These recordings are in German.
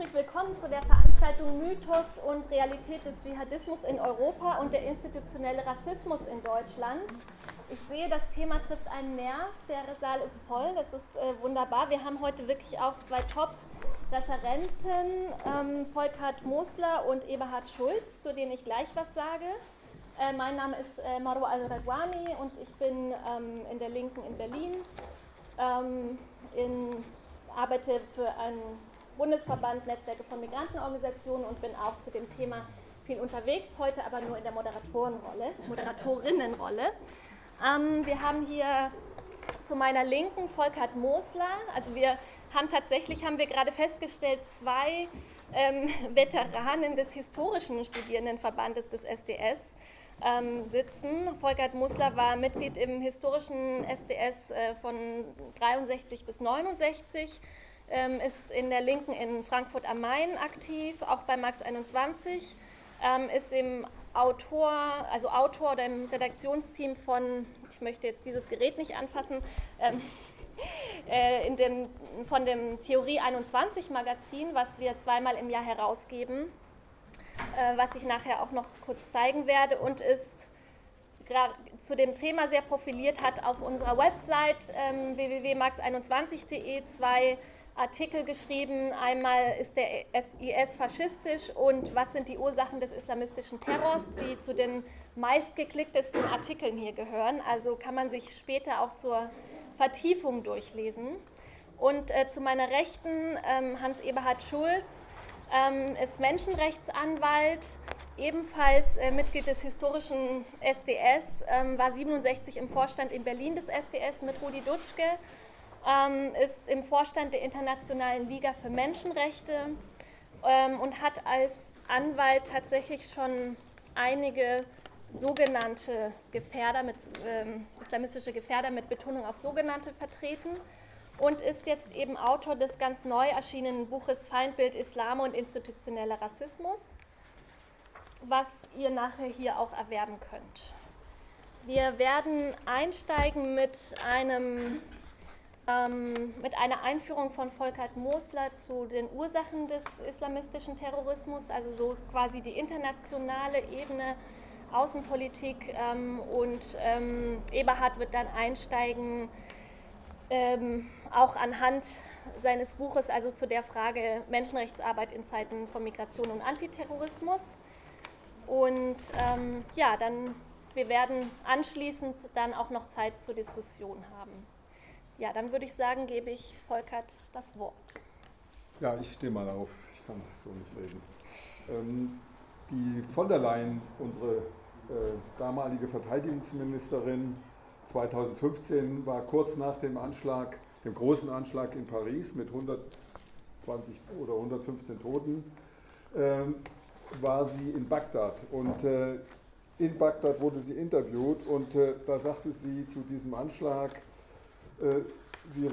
herzlich willkommen zu der Veranstaltung Mythos und Realität des Dschihadismus in Europa und der institutionelle Rassismus in Deutschland. Ich sehe, das Thema trifft einen Nerv. Der Saal ist voll, das ist äh, wunderbar. Wir haben heute wirklich auch zwei Top-Referenten, ähm, Volkert Mosler und Eberhard Schulz, zu denen ich gleich was sage. Äh, mein Name ist äh, Marwa Al-Radwani und ich bin ähm, in der Linken in Berlin. Ähm, in, arbeite für einen Bundesverband Netzwerke von Migrantenorganisationen und bin auch zu dem Thema viel unterwegs, heute aber nur in der Moderatorenrolle, Moderatorinnenrolle. Ähm, wir haben hier zu meiner Linken Volkert Mosler. Also wir haben tatsächlich, haben wir gerade festgestellt, zwei ähm, Veteranen des historischen Studierendenverbandes des SDS ähm, sitzen. Volkert Musler war Mitglied im historischen SDS äh, von 63 bis 69 ähm, ist in der Linken in Frankfurt am Main aktiv, auch bei Max 21, ähm, ist im Autor, also Autor oder Redaktionsteam von, ich möchte jetzt dieses Gerät nicht anfassen, ähm, äh, in dem, von dem Theorie 21 Magazin, was wir zweimal im Jahr herausgeben, äh, was ich nachher auch noch kurz zeigen werde und ist zu dem Thema sehr profiliert hat auf unserer Website ähm, www.max21.de zwei Artikel geschrieben. Einmal ist der IS faschistisch und was sind die Ursachen des islamistischen Terrors, die zu den meistgeklicktesten Artikeln hier gehören. Also kann man sich später auch zur Vertiefung durchlesen. Und äh, zu meiner Rechten ähm, Hans-Eberhard Schulz ähm, ist Menschenrechtsanwalt, ebenfalls äh, Mitglied des historischen SDS, ähm, war 67 im Vorstand in Berlin des SDS mit Rudi Dutschke ähm, ist im Vorstand der Internationalen Liga für Menschenrechte ähm, und hat als Anwalt tatsächlich schon einige sogenannte Gefährder mit, ähm, islamistische Gefährder mit Betonung auf sogenannte vertreten und ist jetzt eben Autor des ganz neu erschienenen Buches Feindbild Islam und institutioneller Rassismus, was ihr nachher hier auch erwerben könnt. Wir werden einsteigen mit einem ähm, mit einer Einführung von Volkert Mosler zu den Ursachen des islamistischen Terrorismus, also so quasi die internationale Ebene, Außenpolitik ähm, und ähm, Eberhard wird dann einsteigen, ähm, auch anhand seines Buches, also zu der Frage Menschenrechtsarbeit in Zeiten von Migration und Antiterrorismus. Und ähm, ja, dann, wir werden anschließend dann auch noch Zeit zur Diskussion haben. Ja, dann würde ich sagen, gebe ich Volkert das Wort. Ja, ich stehe mal auf. Ich kann so nicht reden. Ähm, die von der Leyen, unsere äh, damalige Verteidigungsministerin, 2015 war kurz nach dem Anschlag, dem großen Anschlag in Paris mit 120 oder 115 Toten, äh, war sie in Bagdad. Und äh, in Bagdad wurde sie interviewt und äh, da sagte sie zu diesem Anschlag, sie,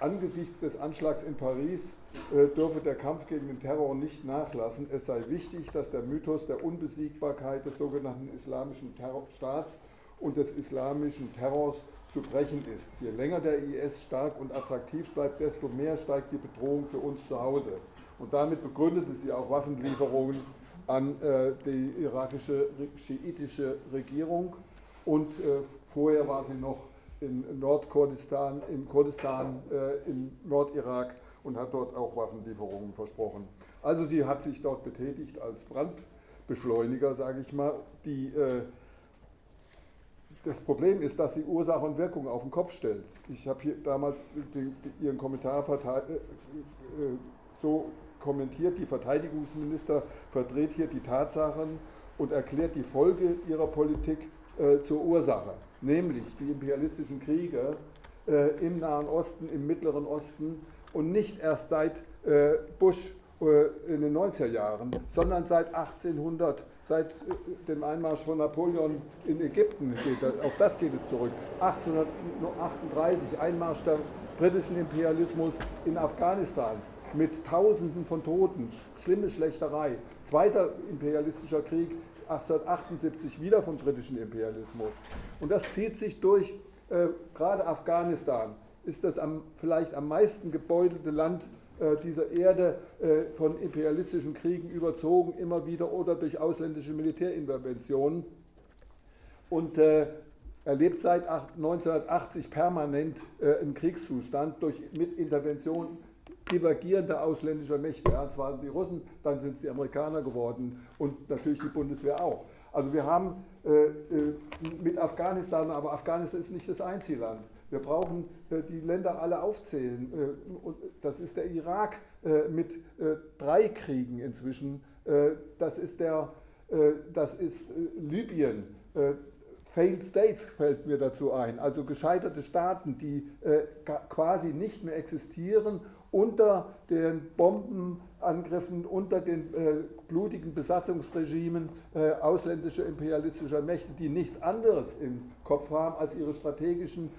angesichts des Anschlags in Paris äh, dürfe der Kampf gegen den Terror nicht nachlassen. Es sei wichtig, dass der Mythos der Unbesiegbarkeit des sogenannten islamischen Terrorstaats und des islamischen Terrors zu brechen ist. Je länger der IS stark und attraktiv bleibt, desto mehr steigt die Bedrohung für uns zu Hause. Und damit begründete sie auch Waffenlieferungen an äh, die irakische schiitische Regierung. Und äh, vorher war sie noch in Nordkurdistan, in Kurdistan, äh, im Nordirak und hat dort auch Waffenlieferungen versprochen. Also sie hat sich dort betätigt als Brandbeschleuniger, sage ich mal. Die, äh, das Problem ist, dass sie Ursache und Wirkung auf den Kopf stellt. Ich habe hier damals den, Ihren Kommentar äh, äh, so kommentiert, die Verteidigungsminister verdreht hier die Tatsachen und erklärt die Folge ihrer Politik äh, zur Ursache nämlich die imperialistischen Kriege äh, im Nahen Osten, im Mittleren Osten und nicht erst seit äh, Bush äh, in den 90er Jahren, sondern seit 1800, seit äh, dem Einmarsch von Napoleon in Ägypten, geht, auf das geht es zurück. 1838, Einmarsch der britischen Imperialismus in Afghanistan mit Tausenden von Toten, schlimme Schlechterei. Zweiter imperialistischer Krieg 1878 wieder vom britischen Imperialismus. Und das zieht sich durch, äh, gerade Afghanistan ist das am, vielleicht am meisten gebeutelte Land dieser Erde von imperialistischen Kriegen überzogen, immer wieder oder durch ausländische Militärinterventionen. Und erlebt seit 1980 permanent einen Kriegszustand durch, mit Intervention divergierender ausländischer Mächte. Waren es die Russen, dann sind es die Amerikaner geworden und natürlich die Bundeswehr auch. Also wir haben äh, äh, mit Afghanistan, aber Afghanistan ist nicht das einzige Land. Wir brauchen äh, die Länder alle aufzählen. Äh, das ist der Irak äh, mit äh, drei Kriegen inzwischen. das ist, der, das ist Libyen. Failed States fällt mir dazu ein, also gescheiterte Staaten, die quasi nicht mehr existieren unter den Bombenangriffen, unter den äh, blutigen Besatzungsregimen äh, ausländischer imperialistischer Mächte, die nichts anderes im Kopf haben, als ihre strategischen,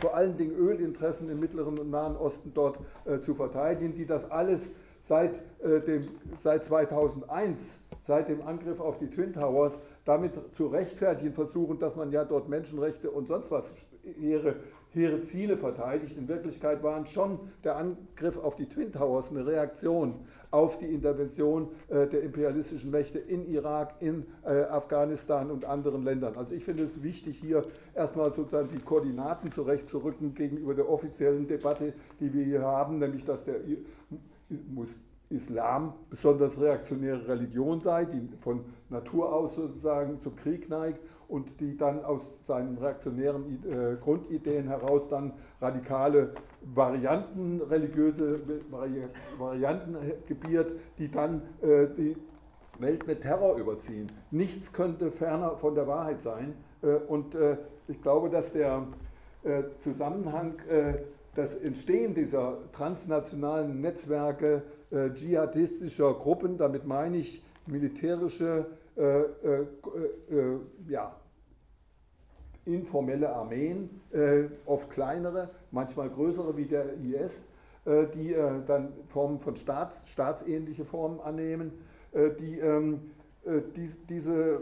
vor allen Dingen Ölinteressen im Mittleren und Nahen Osten dort äh, zu verteidigen, die das alles seit, äh, dem, seit 2001, seit dem Angriff auf die Twin Towers, damit zu rechtfertigen versuchen, dass man ja dort Menschenrechte und sonst was hehre hehre Ziele verteidigt. In Wirklichkeit waren schon der Angriff auf die Twin Towers eine Reaktion auf die Intervention äh, der imperialistischen Mächte in Irak, in äh, Afghanistan und anderen Ländern. Also ich finde es wichtig, hier erstmal sozusagen die Koordinaten zurechtzurücken gegenüber der offiziellen Debatte, die wir hier haben, nämlich dass der Islam besonders reaktionäre Religion sei, die von Natur aus sozusagen zum Krieg neigt und die dann aus seinen reaktionären äh, Grundideen heraus dann radikale Varianten, religiöse Vari Varianten gebiert, die dann äh, die Welt mit Terror überziehen. Nichts könnte ferner von der Wahrheit sein. Äh, und äh, ich glaube, dass der äh, Zusammenhang, äh, das Entstehen dieser transnationalen Netzwerke dschihadistischer Gruppen, damit meine ich militärische äh, äh, äh, ja, informelle Armeen, oft kleinere, manchmal größere wie der IS, die dann Formen von Staats, staatsähnliche Formen annehmen. die, ähm, dies, diese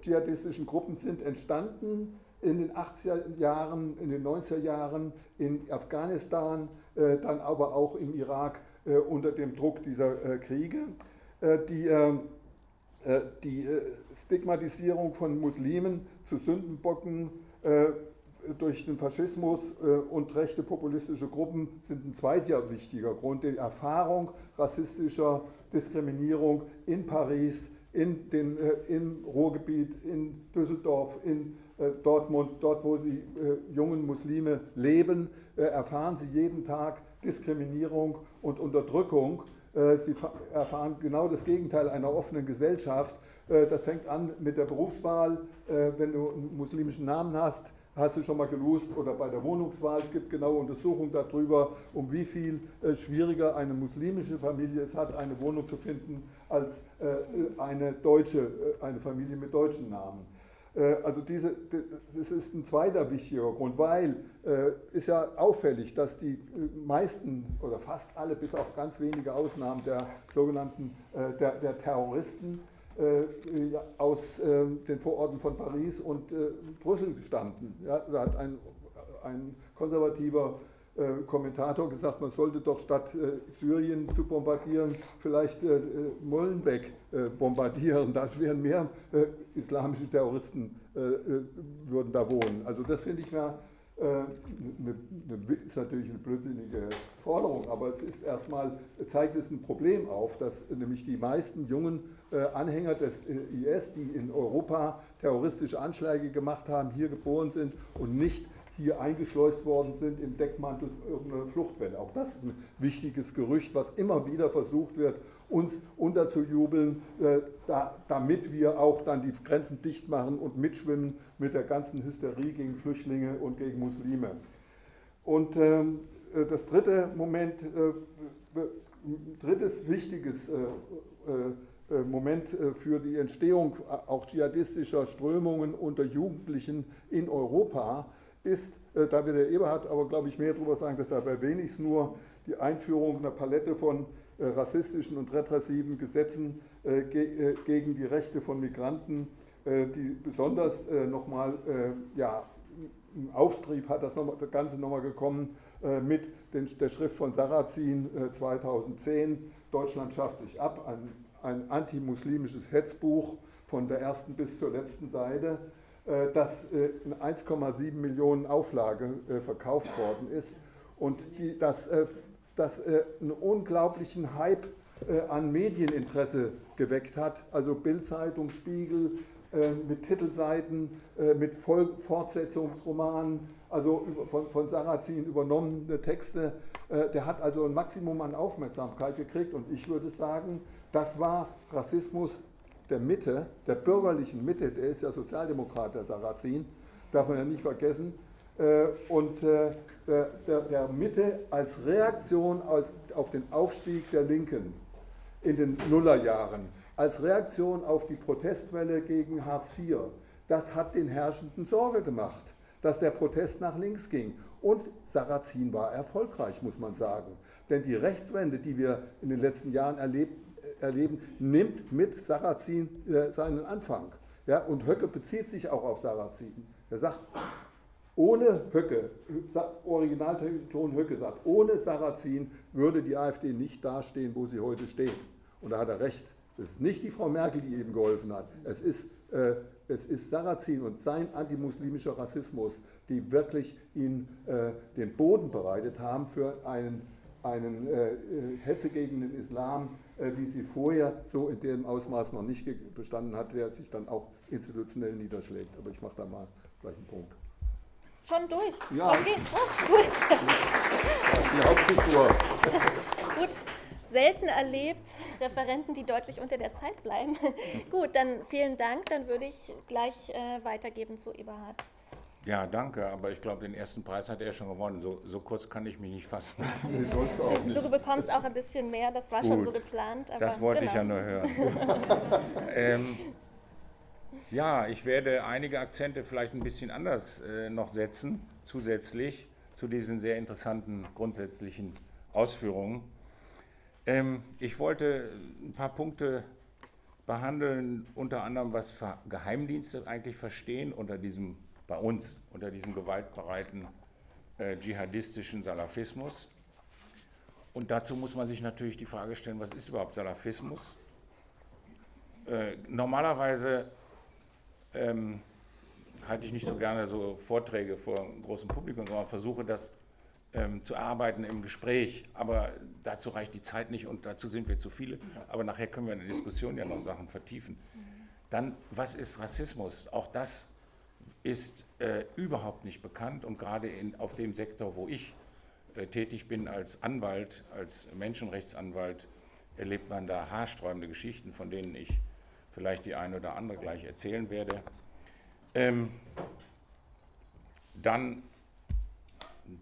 dschihadistischen Gruppen sind entstanden in den 80er Jahren, in den 90er Jahren in Afghanistan, dann aber auch im Irak unter dem Druck dieser Kriege. Die ähm, äh, die äh, Stigmatisierung von Muslimen zu Sündenbocken äh, durch den Faschismus und rechte populistische Gruppen sind ein zweiter wichtiger Grund. Die Erfahrung rassistischer Diskriminierung in Paris, in den, im Ruhrgebiet, in Düsseldorf, in Dortmund, dort wo die jungen Muslime leben, erfahren sie jeden Tag Diskriminierung und Unterdrückung. Äh, sie erfahren genau das Gegenteil einer offenen Gesellschaft. Äh, das fängt an mit der Berufswahl. Äh, wenn du einen muslimischen Namen hast, hast du schon mal gelust oder bei der Wohnungswahl. Es gibt genaue Untersuchungen darüber, um wie viel schwieriger eine muslimische Familie es hat, eine Wohnung zu finden, als eine deutsche, eine Familie mit deutschen Namen. Äh, also diese, das ist ein zweiter wichtiger Grund, weil äh, ist ja auffällig, dass die äh, meisten oder fast alle, bis auf ganz wenige Ausnahmen der sogenannten äh, der, der Terroristen äh, aus äh, den Vororten von Paris und Brüssel stammten. Ja, da hat ein, ein konservativer äh, Kommentator gesagt, man sollte doch statt äh, Syrien zu bombardieren, vielleicht äh, Molenbeek bombardieren. Da wären mehr islamische Terroristen würden da wohnen. Also das finde ich mal eine, eine, ist natürlich eine blödsinnige Forderung, aber es ist erstmal, zeigt es ein Problem auf, dass nämlich die meisten jungen Anhänger des IS, die in Europa terroristische Anschläge gemacht haben, hier geboren sind und nicht hier eingeschleust worden sind im Deckmantel irgendeiner Fluchtwelle. Auch das ist ein wichtiges Gerücht, was immer wieder versucht wird, uns unterzujubeln, äh, da, damit wir auch dann die Grenzen dicht machen und mitschwimmen mit der ganzen Hysterie gegen Flüchtlinge und gegen Muslime. Und ähm, äh, das dritte Moment, äh, drittes wichtiges äh, äh, Moment für die Entstehung auch dschihadistischer Strömungen unter Jugendlichen in Europa ist, da wird der Eberhard aber, glaube ich, mehr darüber sagen, deshalb erwähne ich es nur, die Einführung einer Palette von rassistischen und repressiven Gesetzen äh, ge gegen die Rechte von Migranten, die besonders nochmal ja, Auftrieb hat das, noch, das Ganze nochmal gekommen äh, mit den, der Schrift von Sarrazin äh, 2010. Deutschland schafft sich ab, ein, ein antimuslimisches Hetzbuch von der ersten bis zur letzten Seite, äh, das äh, in 1,7 Millionen Auflage äh, verkauft worden ist und die, das, äh, das einen unglaublichen Hype an Medieninteresse geweckt hat. Also Bildzeitung, Spiegel, äh, mit Titelseiten, äh, mit Fortsetzungsromanen, also von, von Sarrazin übernommene Texte. Äh, der hat also ein Maximum an Aufmerksamkeit gekriegt und ich würde sagen, das war Rassismus der Mitte, der bürgerlichen Mitte, der ist ja Sozialdemokrat, der Sarrazin, darf man ja nicht vergessen, und der, der Mitte als Reaktion auf den Aufstieg der Linken in den Nullerjahren als Reaktion auf die Protestwelle gegen Hartz IV. Das hat den Herrschenden Sorge gemacht, dass der Protest nach links ging. Und Sarrazin war erfolgreich, muss man sagen. Denn die Rechtswende, die wir in den letzten Jahren erlebt, erleben, nimmt mit Sarrazin äh, seinen Anfang. Ja, und Höcke bezieht sich auch auf Sarrazin. Er sagt, ohne Höcke, Originalton Höcke sagt, ohne Sarrazin würde die AfD nicht dastehen, wo sie heute steht. Und da hat er recht. Es ist nicht die Frau Merkel, die ihm geholfen hat. Es ist, äh, es ist Sarrazin und sein antimuslimischer Rassismus, die wirklich ihn äh, den Boden bereitet haben für einen, einen äh, Hetze gegen den Islam, äh, wie sie vorher so in dem Ausmaß noch nicht bestanden hat, der sich dann auch institutionell niederschlägt. Aber ich mache da mal gleich einen Punkt. Schon durch? Ja. Okay, oh, gut. Die Hauptfigur. gut selten erlebt, Referenten, die deutlich unter der Zeit bleiben. Gut, dann vielen Dank. Dann würde ich gleich äh, weitergeben zu Eberhard. Ja, danke, aber ich glaube, den ersten Preis hat er schon gewonnen. So, so kurz kann ich mich nicht fassen. Nee, du, du, bekommst auch ein bisschen mehr, das war Gut, schon so geplant. das wollte genau. ich ja nur hören. ähm, ja, ich werde einige Akzente vielleicht ein bisschen anders äh, noch setzen, zusätzlich zu diesen sehr interessanten grundsätzlichen Ausführungen. Ähm, ich wollte ein paar Punkte behandeln, unter anderem, was Geheimdienste eigentlich verstehen unter diesem, bei uns, unter diesem gewaltbereiten äh, dschihadistischen Salafismus. Und dazu muss man sich natürlich die Frage stellen, was ist überhaupt Salafismus? Äh, normalerweise ähm, halte ich nicht so gerne so Vorträge vor großen Publikum, sondern versuche das ähm, zu arbeiten im Gespräch. Aber dazu reicht die Zeit nicht und dazu sind wir zu viele. Aber nachher können wir in der Diskussion ja noch Sachen vertiefen. Dann, was ist Rassismus? Auch das ist äh, überhaupt nicht bekannt und gerade in, auf dem Sektor, wo ich äh, tätig bin als Anwalt, als Menschenrechtsanwalt, erlebt man da haarsträubende Geschichten, von denen ich vielleicht die eine oder andere gleich erzählen werde. Ähm, dann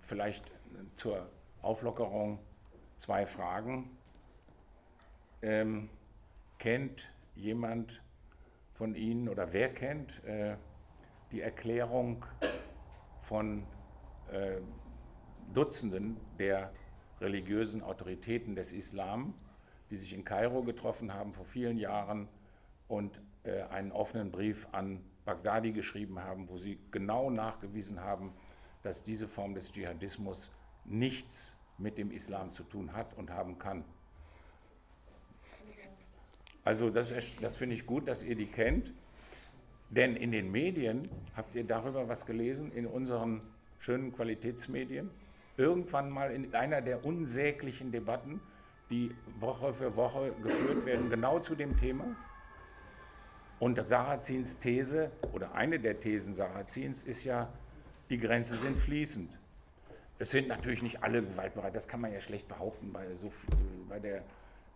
vielleicht zur Auflockerung zwei Fragen. Ähm, kennt jemand von Ihnen oder wer kennt äh, die Erklärung von äh, Dutzenden der religiösen Autoritäten des Islam, die sich in Kairo getroffen haben vor vielen Jahren und äh, einen offenen Brief an Bagdadi geschrieben haben, wo sie genau nachgewiesen haben, dass diese Form des Dschihadismus nichts mit dem Islam zu tun hat und haben kann. Also das, das finde ich gut, dass ihr die kennt. Denn in den Medien, habt ihr darüber was gelesen, in unseren schönen Qualitätsmedien? Irgendwann mal in einer der unsäglichen Debatten, die Woche für Woche geführt werden, genau zu dem Thema. Und Sarazins These, oder eine der Thesen Sarazins, ist ja, die Grenzen sind fließend. Es sind natürlich nicht alle gewaltbereit, das kann man ja schlecht behaupten bei, so, bei der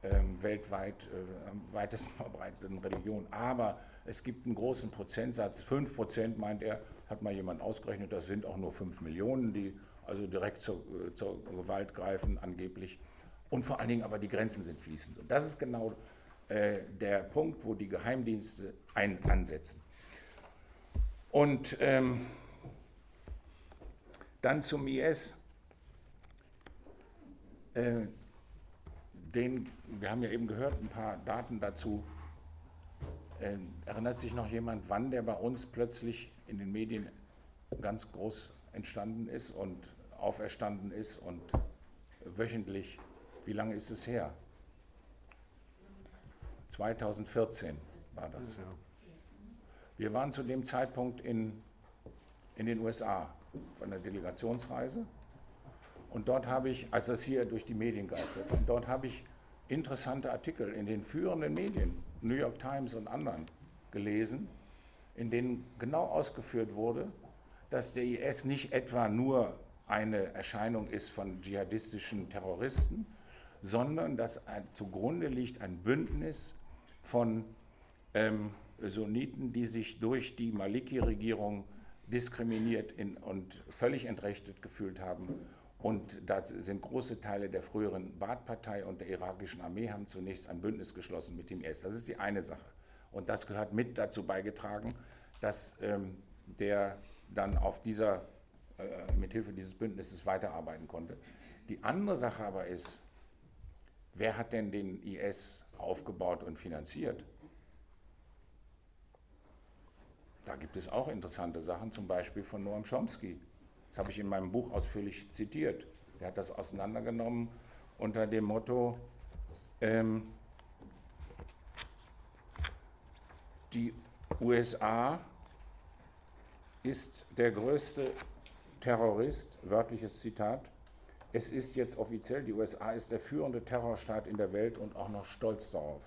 ähm, weltweit äh, am weitesten verbreiteten Religion. Aber es gibt einen großen Prozentsatz, 5 Prozent meint er, hat mal jemand ausgerechnet, das sind auch nur 5 Millionen, die also direkt zur, äh, zur Gewalt greifen angeblich. Und vor allen Dingen aber die Grenzen sind fließend. Und das ist genau äh, der Punkt, wo die Geheimdienste ein, ansetzen. Und ähm, dann zum IS. Äh, den, wir haben ja eben gehört, ein paar Daten dazu. Äh, erinnert sich noch jemand, wann der bei uns plötzlich in den Medien ganz groß entstanden ist und auferstanden ist und wöchentlich, wie lange ist es her? 2014 war das. Wir waren zu dem Zeitpunkt in, in den USA von der Delegationsreise und dort habe ich, als das hier durch die Medien geistert, und dort habe ich interessante Artikel in den führenden Medien, New York Times und anderen, gelesen, in denen genau ausgeführt wurde, dass der IS nicht etwa nur eine Erscheinung ist von dschihadistischen Terroristen, sondern dass ein, zugrunde liegt ein Bündnis von ähm, Sunniten, die sich durch die Maliki-Regierung diskriminiert in, und völlig entrechtet gefühlt haben. Und da sind große Teile der früheren Baath-Partei und der irakischen Armee haben zunächst ein Bündnis geschlossen mit dem IS. Das ist die eine Sache. Und das hat mit dazu beigetragen, dass ähm, der dann auf dieser, äh, mit Hilfe dieses Bündnisses weiterarbeiten konnte. Die andere Sache aber ist, wer hat denn den IS aufgebaut und finanziert? Da gibt es auch interessante Sachen, zum Beispiel von Noam Chomsky. Das habe ich in meinem Buch ausführlich zitiert. Er hat das auseinandergenommen unter dem Motto, ähm, die USA ist der größte Terrorist, wörtliches Zitat. Es ist jetzt offiziell, die USA ist der führende Terrorstaat in der Welt und auch noch stolz darauf,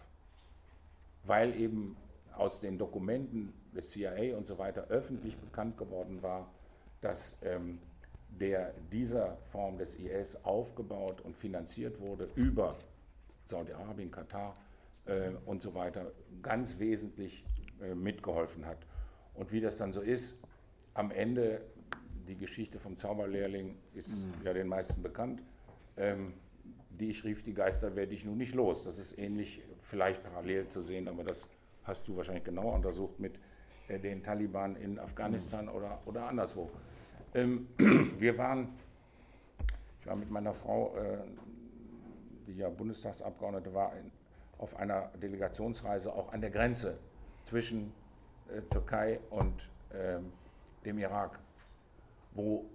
weil eben aus den Dokumenten des CIA und so weiter öffentlich bekannt geworden war, dass ähm, der dieser Form des IS aufgebaut und finanziert wurde über Saudi-Arabien, Katar äh, und so weiter, ganz wesentlich äh, mitgeholfen hat. Und wie das dann so ist, am Ende, die Geschichte vom Zauberlehrling ist mhm. ja den meisten bekannt, ähm, die ich rief, die Geister werde ich nun nicht los. Das ist ähnlich, vielleicht parallel zu sehen, aber das hast du wahrscheinlich genauer untersucht mit äh, den Taliban in Afghanistan mhm. oder, oder anderswo. Ähm, wir waren, ich war mit meiner Frau, äh, die ja Bundestagsabgeordnete war, in, auf einer Delegationsreise auch an der Grenze zwischen äh, Türkei und ähm, dem Irak, wo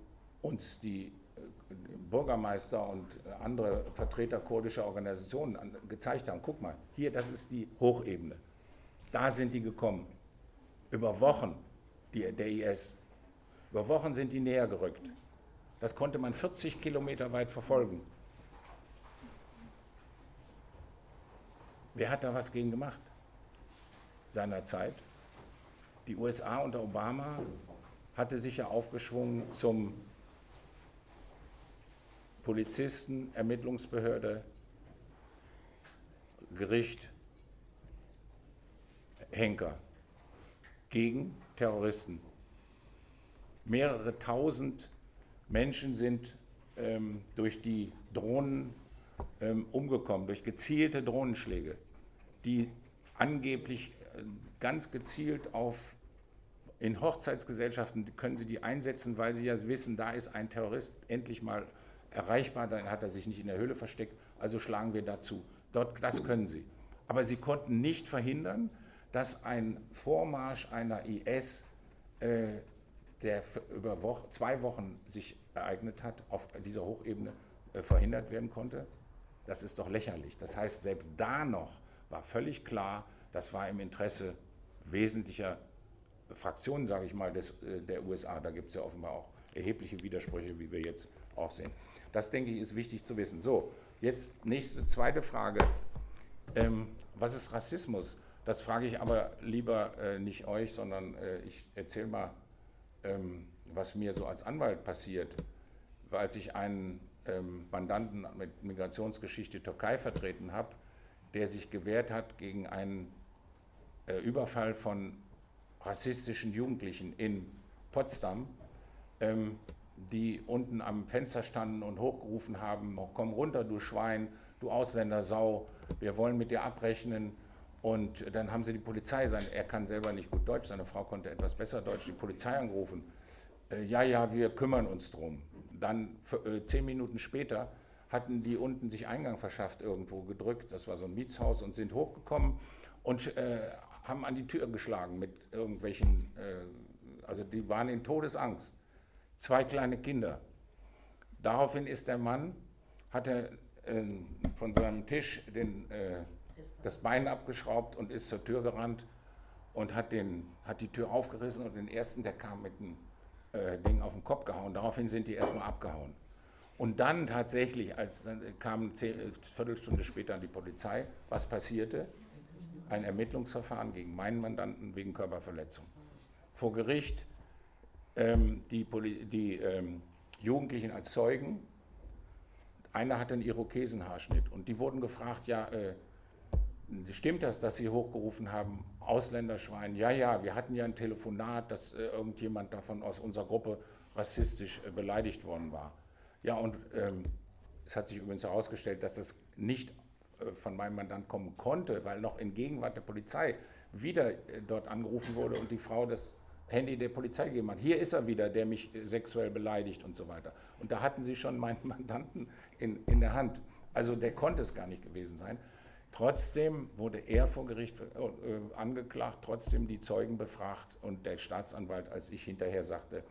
uns die äh, Bürgermeister und andere Vertreter kurdischer Organisationen gezeigt haben, guck mal, hier, das ist die Hochebene. Da sind die gekommen. Über Wochen, die, der IS. Über Wochen sind die näher gerückt. Das konnte man 40 Kilometer weit verfolgen. Wer hat da was gegen gemacht? Seinerzeit. Die USA unter Obama hatte sich ja aufgeschwungen zum Polizisten, Ermittlungsbehörde, Gericht, Henker gegen Terroristen. Mehrere tausend Menschen sind ähm, durch die Drohnen ähm, umgekommen, durch gezielte Drohnenschläge, die angeblich äh, ganz gezielt auf in Hochzeitsgesellschaften können sie die einsetzen, weil sie ja wissen, da ist ein Terrorist endlich mal erreichbar, dann hat er sich nicht in der Höhle versteckt, also schlagen wir dazu. Dort, das können sie. Aber sie konnten nicht verhindern, dass ein Vormarsch einer IS, äh, der über Woche, zwei Wochen sich ereignet hat, auf dieser Hochebene äh, verhindert werden konnte. Das ist doch lächerlich. Das heißt, selbst da noch war völlig klar, das war im Interesse wesentlicher Fraktionen, sage ich mal, des, äh, der USA. Da gibt es ja offenbar auch erhebliche Widersprüche, wie wir jetzt auch sehen. Das, denke ich, ist wichtig zu wissen. So, jetzt nächste, zweite Frage. Ähm, was ist Rassismus? Das frage ich aber lieber äh, nicht euch, sondern äh, ich erzähle mal, ähm, was mir so als Anwalt passiert. Als ich einen ähm, Mandanten mit Migrationsgeschichte Türkei vertreten habe, der sich gewehrt hat gegen einen äh, Überfall von rassistischen Jugendlichen in Potsdam, ähm, die unten am Fenster standen und hochgerufen haben, komm runter, du Schwein, du Ausländer Sau, wir wollen mit dir abrechnen. Und dann haben sie die Polizei, sein, er kann selber nicht gut Deutsch, seine Frau konnte etwas besser Deutsch, die Polizei angerufen. Äh, ja, ja, wir kümmern uns drum. Dann äh, zehn Minuten später hatten die unten sich Eingang verschafft, irgendwo gedrückt, das war so ein Mietshaus, und sind hochgekommen und äh, haben an die Tür geschlagen mit irgendwelchen äh, Also die waren in Todesangst. Zwei kleine Kinder. Daraufhin ist der Mann, hat er äh, von seinem Tisch den, äh, das Bein abgeschraubt und ist zur Tür gerannt und hat, den, hat die Tür aufgerissen und den ersten, der kam mit dem äh, Ding auf den Kopf gehauen. Daraufhin sind die erstmal abgehauen. Und dann tatsächlich, als dann kam eine Viertelstunde später die Polizei, was passierte? Ein Ermittlungsverfahren gegen meinen Mandanten wegen Körperverletzung. Vor Gericht ähm, die, die ähm, Jugendlichen als Zeugen. Einer hatte einen Irokesenhaarschnitt und die wurden gefragt, ja, äh, stimmt das, dass Sie hochgerufen haben, Ausländerschwein? Ja, ja, wir hatten ja ein Telefonat, dass äh, irgendjemand davon aus unserer Gruppe rassistisch äh, beleidigt worden war. Ja, und ähm, es hat sich übrigens herausgestellt, dass das nicht von meinem Mandant kommen konnte, weil noch in Gegenwart der Polizei wieder äh, dort angerufen wurde und die Frau das Handy der Polizei gegeben hat. Hier ist er wieder, der mich äh, sexuell beleidigt und so weiter. Und da hatten sie schon meinen Mandanten in, in der Hand. Also der konnte es gar nicht gewesen sein. Trotzdem wurde er vor Gericht äh, angeklagt, trotzdem die Zeugen befragt und der Staatsanwalt, als ich hinterher sagte,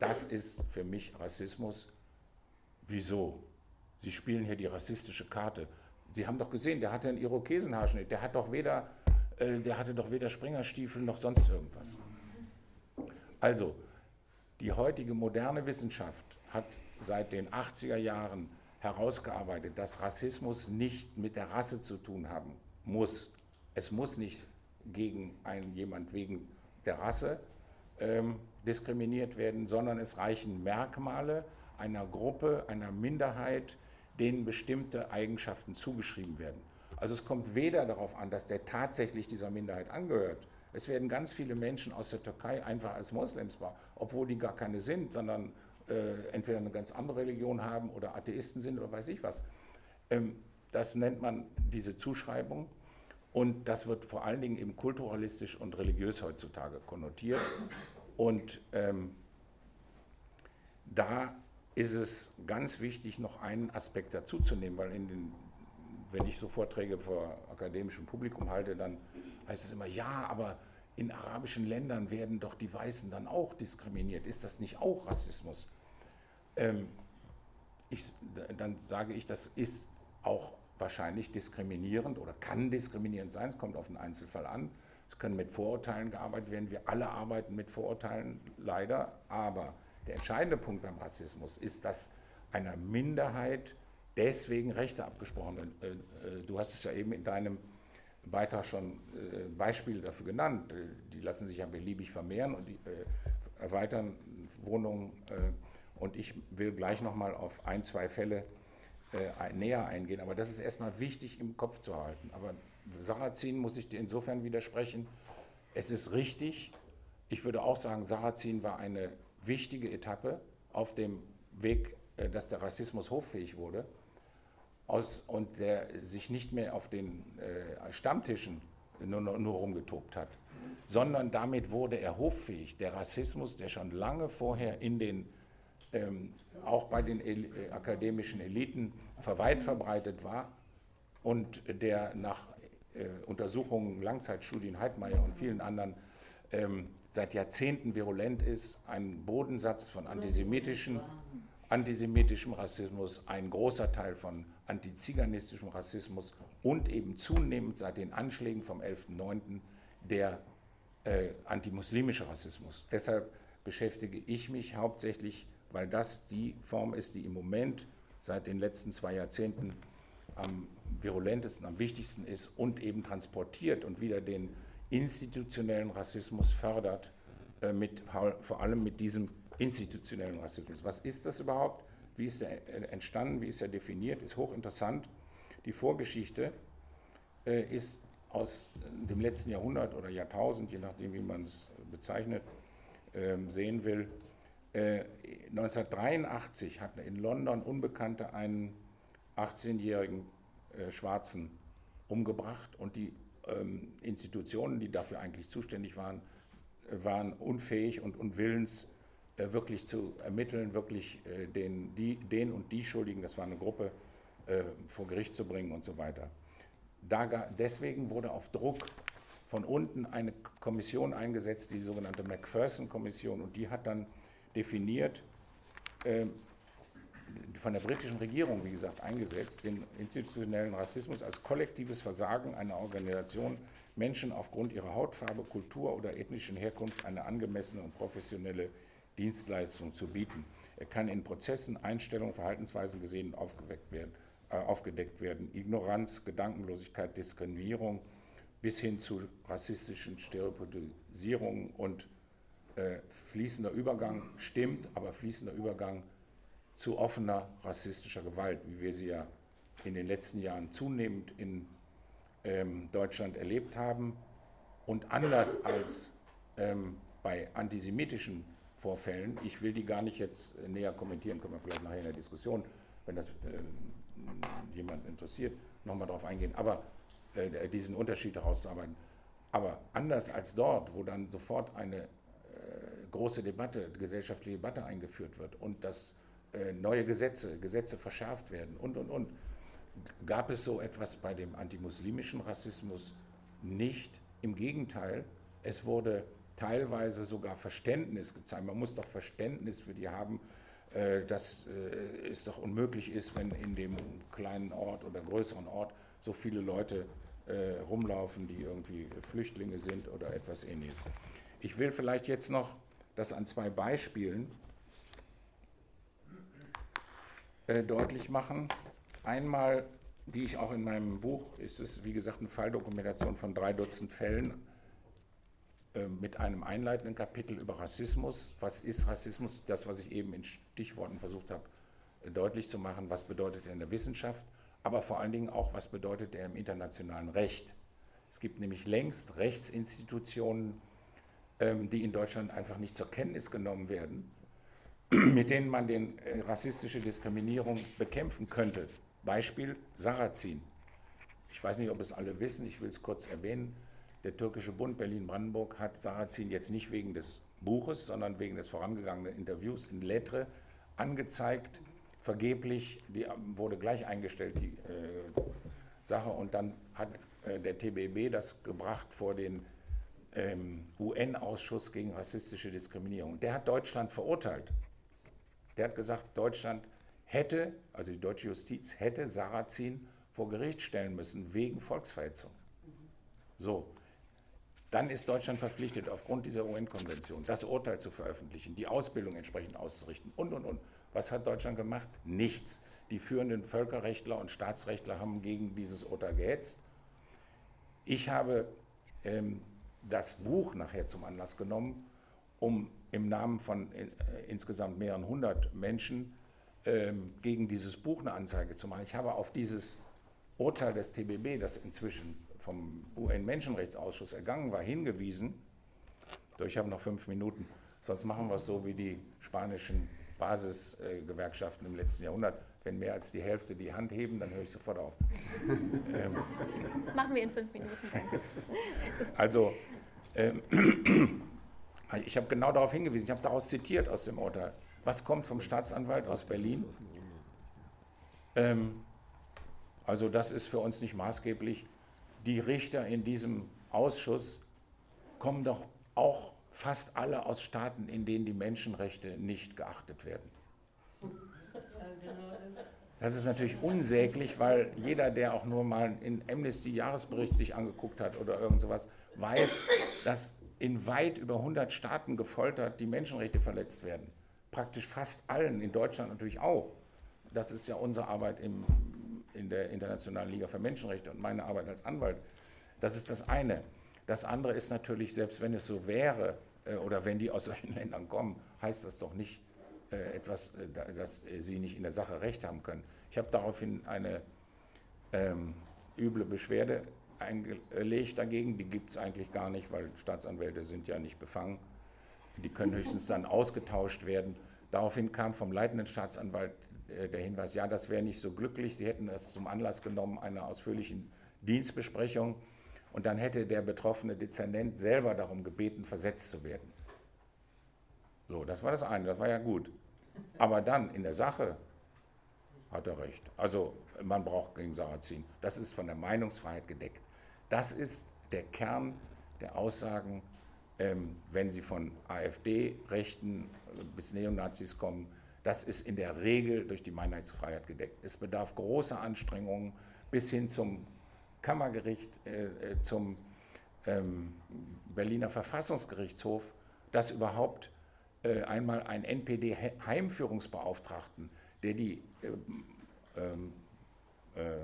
das ist für mich Rassismus. Wieso? Sie spielen hier die rassistische Karte. Sie haben doch gesehen, der hatte einen Irokesenhaarschnitt, der, hat doch weder, äh, der hatte doch weder Springerstiefel noch sonst irgendwas. Also, die heutige moderne Wissenschaft hat seit den 80er Jahren herausgearbeitet, dass Rassismus nicht mit der Rasse zu tun haben muss. Es muss nicht gegen einen jemand wegen der Rasse ähm, diskriminiert werden, sondern es reichen Merkmale einer Gruppe, einer Minderheit, denen bestimmte Eigenschaften zugeschrieben werden. Also es kommt weder darauf an, dass der tatsächlich dieser Minderheit angehört. Es werden ganz viele Menschen aus der Türkei einfach als Moslems wahr, obwohl die gar keine sind, sondern äh, entweder eine ganz andere Religion haben oder Atheisten sind oder weiß ich was. Ähm, das nennt man diese Zuschreibung und das wird vor allen Dingen eben kulturalistisch und religiös heutzutage konnotiert. Und ähm, da ist es ganz wichtig, noch einen Aspekt dazuzunehmen, weil den, wenn ich so Vorträge vor akademischem Publikum halte, dann heißt es immer, ja, aber in arabischen Ländern werden doch die Weißen dann auch diskriminiert. Ist das nicht auch Rassismus? Ähm, ich, dann sage ich, das ist auch wahrscheinlich diskriminierend oder kann diskriminierend sein. Es kommt auf den Einzelfall an. Es können mit Vorurteilen gearbeitet werden. Wir alle arbeiten mit Vorurteilen, leider. Aber der entscheidende Punkt beim Rassismus ist, dass einer Minderheit deswegen Rechte abgesprochen werden. Äh, äh, du hast es ja eben in deinem Beitrag schon äh, Beispiele dafür genannt. Die lassen sich ja beliebig vermehren und die erweitern Wohnungen und ich will gleich nochmal auf ein, zwei Fälle äh, näher eingehen, aber das ist erstmal wichtig im Kopf zu halten. Aber Sarrazin muss ich dir insofern widersprechen. Es ist richtig, ich würde auch sagen, Sarrazin war eine wichtige Etappe auf dem Weg, äh, dass der Rassismus hoffähig wurde aus, und der sich nicht mehr auf den äh, Stammtischen nur, nur rumgetobt hat, sondern damit wurde er hoffähig. Der Rassismus, der schon lange vorher in den ähm, auch bei den El äh, akademischen Eliten weit verbreitet war und der nach äh, Untersuchungen, Langzeitstudien Heidmeier und vielen anderen ähm, seit Jahrzehnten virulent ist, ein Bodensatz von antisemitischen, antisemitischem Rassismus, ein großer Teil von antiziganistischem Rassismus und eben zunehmend seit den Anschlägen vom 11.09. der äh, antimuslimische Rassismus. Deshalb beschäftige ich mich hauptsächlich weil das die Form ist, die im Moment seit den letzten zwei Jahrzehnten am virulentesten, am wichtigsten ist und eben transportiert und wieder den institutionellen Rassismus fördert, äh, mit, vor allem mit diesem institutionellen Rassismus. Was ist das überhaupt? Wie ist er entstanden? Wie ist er definiert? Ist hochinteressant. Die Vorgeschichte äh, ist aus dem letzten Jahrhundert oder Jahrtausend, je nachdem, wie man es bezeichnet, ähm, sehen will, 1983 äh, hatten in London Unbekannte einen 18-jährigen äh, Schwarzen umgebracht und die ähm, Institutionen, die dafür eigentlich zuständig waren, waren unfähig und unwillens, äh, wirklich zu ermitteln, wirklich äh, den, die, den und die Schuldigen, das war eine Gruppe, äh, vor Gericht zu bringen und so weiter. Da, deswegen wurde auf Druck von unten eine Kommission eingesetzt, die sogenannte Macpherson-Kommission, und die hat dann definiert, äh, von der britischen Regierung, wie gesagt, eingesetzt, den institutionellen Rassismus als kollektives Versagen einer Organisation, Menschen aufgrund ihrer Hautfarbe, Kultur oder ethnischen Herkunft eine angemessene und professionelle Dienstleistung zu bieten. Er kann in Prozessen, Einstellungen, Verhaltensweisen gesehen aufgeweckt werden, äh, aufgedeckt werden. Ignoranz, Gedankenlosigkeit, Diskriminierung bis hin zu rassistischen Stereotypisierungen und äh, fließender Übergang stimmt, aber fließender Übergang zu offener rassistischer Gewalt, wie wir sie ja in den letzten Jahren zunehmend in ähm, Deutschland erlebt haben. Und anders als ähm, bei antisemitischen Vorfällen, ich will die gar nicht jetzt äh, näher kommentieren, können wir vielleicht nachher in der Diskussion, wenn das äh, jemand interessiert, nochmal darauf eingehen, aber äh, diesen Unterschied herauszuarbeiten. Aber anders als dort, wo dann sofort eine äh, große Debatte, gesellschaftliche Debatte eingeführt wird und das neue Gesetze, Gesetze verschärft werden und, und, und. Gab es so etwas bei dem antimuslimischen Rassismus nicht? Im Gegenteil, es wurde teilweise sogar Verständnis gezeigt. Man muss doch Verständnis für die haben, äh, dass äh, es doch unmöglich ist, wenn in dem kleinen Ort oder größeren Ort so viele Leute rumlaufen, die irgendwie Flüchtlinge sind oder etwas ähnliches. Ich will vielleicht jetzt noch das an zwei Beispielen äh, deutlich machen. Einmal, die ich auch in meinem Buch, ist es wie gesagt eine Falldokumentation von drei Dutzend Fällen äh, mit einem einleitenden Kapitel über Rassismus. Was ist Rassismus? Das, was ich eben in Stichworten versucht habe äh, deutlich zu machen. Was bedeutet er in der Wissenschaft? Aber vor allen Dingen auch, was bedeutet er im internationalen Recht? Es gibt nämlich längst Rechtsinstitutionen, ähm, die in Deutschland einfach nicht zur Kenntnis genommen werden mit denen man den äh, rassistische Diskriminierung bekämpfen könnte. Beispiel Sarrazin. Ich weiß nicht, ob es alle wissen, ich will es kurz erwähnen. Der türkische Bund Berlin-Brandenburg hat Sarrazin jetzt nicht wegen des Buches, sondern wegen des vorangegangenen Interviews in Lettre angezeigt, vergeblich, die ähm, wurde gleich eingestellt, die äh, Sache, und dann hat äh, der TBB das gebracht vor den ähm, UN-Ausschuss gegen rassistische Diskriminierung. Der hat Deutschland verurteilt der hat gesagt, Deutschland hätte, also die deutsche Justiz hätte Sarrazin vor Gericht stellen müssen wegen Volksverhetzung. So, dann ist Deutschland verpflichtet, aufgrund dieser UN-Konvention das Urteil zu veröffentlichen, die Ausbildung entsprechend auszurichten und, und, und. Was hat Deutschland gemacht? Nichts. Die führenden Völkerrechtler und Staatsrechtler haben gegen dieses Urteil gehetzt. Ich habe ähm, das Buch nachher zum Anlass genommen, um im Namen von äh, insgesamt mehreren hundert Menschen ähm, gegen dieses Buch eine Anzeige zu machen. Ich habe auf dieses Urteil des TBB, das inzwischen vom UN-Menschenrechtsausschuss ergangen war, hingewiesen. Ich habe noch fünf Minuten, sonst machen wir es so wie die spanischen Basisgewerkschaften im letzten Jahrhundert. Wenn mehr als die Hälfte die Hand heben, dann höre ich sofort auf. ähm, das machen wir in fünf Minuten. Also, ähm, ich habe genau darauf hingewiesen, ich habe daraus zitiert aus dem Urteil. Was kommt vom Staatsanwalt aus Berlin? Ähm, also das ist für uns nicht maßgeblich. Die Richter in diesem Ausschuss kommen doch auch fast alle aus Staaten, in denen die Menschenrechte nicht geachtet werden. Das ist natürlich unsäglich, weil jeder, der auch nur mal in Amnesty-Jahresbericht sich angeguckt hat oder irgend sowas, weiß, dass in weit über 100 Staaten gefoltert, die Menschenrechte verletzt werden. Praktisch fast allen, in Deutschland natürlich auch. Das ist ja unsere Arbeit im, in der Internationalen Liga für Menschenrechte und meine Arbeit als Anwalt. Das ist das eine. Das andere ist natürlich, selbst wenn es so wäre äh, oder wenn die aus solchen Ländern kommen, heißt das doch nicht äh, etwas, äh, dass sie nicht in der Sache Recht haben können. Ich habe daraufhin eine ähm, üble Beschwerde eingelegt dagegen. Die gibt es eigentlich gar nicht, weil Staatsanwälte sind ja nicht befangen. Die können höchstens dann ausgetauscht werden. Daraufhin kam vom leitenden Staatsanwalt äh, der Hinweis, ja, das wäre nicht so glücklich. Sie hätten das zum Anlass genommen einer ausführlichen Dienstbesprechung. Und dann hätte der betroffene Dezernent selber darum gebeten, versetzt zu werden. So, das war das eine, das war ja gut. Aber dann in der Sache hat er recht. Also man braucht gegen Sarrazin. Das ist von der Meinungsfreiheit gedeckt. Das ist der Kern der Aussagen, ähm, wenn sie von AfD-Rechten bis Neonazis kommen, das ist in der Regel durch die Meinungsfreiheit gedeckt. Es bedarf großer Anstrengungen bis hin zum Kammergericht, äh, äh zum ähm, Berliner Verfassungsgerichtshof, dass überhaupt äh, einmal ein NPD-Heimführungsbeauftragten, der die ähm, ähm, äh,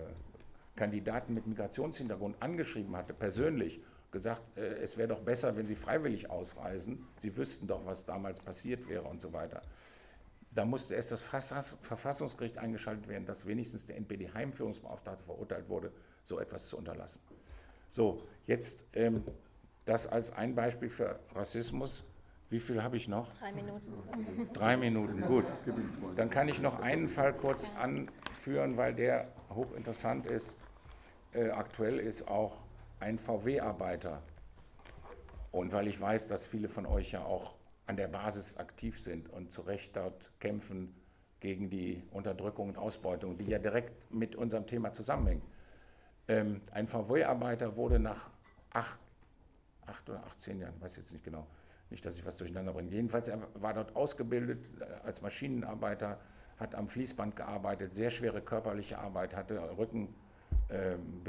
Kandidaten mit Migrationshintergrund angeschrieben hatte, persönlich gesagt, äh, es wäre doch besser, wenn sie freiwillig ausreisen. Sie wüssten doch, was damals passiert wäre und so weiter. Da musste erst das Verfassungsgericht eingeschaltet werden, dass wenigstens der NPD-Heimführungsbeauftragte verurteilt wurde, so etwas zu unterlassen. So, jetzt ähm, das als ein Beispiel für Rassismus. Wie viel habe ich noch? Drei Minuten. Drei Minuten, gut. Dann kann ich noch einen Fall kurz anführen, weil der hochinteressant ist. Äh, aktuell ist auch ein VW-Arbeiter. Und weil ich weiß, dass viele von euch ja auch an der Basis aktiv sind und zu Recht dort kämpfen gegen die Unterdrückung und Ausbeutung, die ja direkt mit unserem Thema zusammenhängt. Ähm, ein VW-Arbeiter wurde nach acht, acht oder 18 Jahren, weiß jetzt nicht genau, nicht, dass ich was durcheinander bringe. Jedenfalls er war dort ausgebildet äh, als Maschinenarbeiter, hat am Fließband gearbeitet, sehr schwere körperliche Arbeit, hatte Rückenbeschwerden ähm,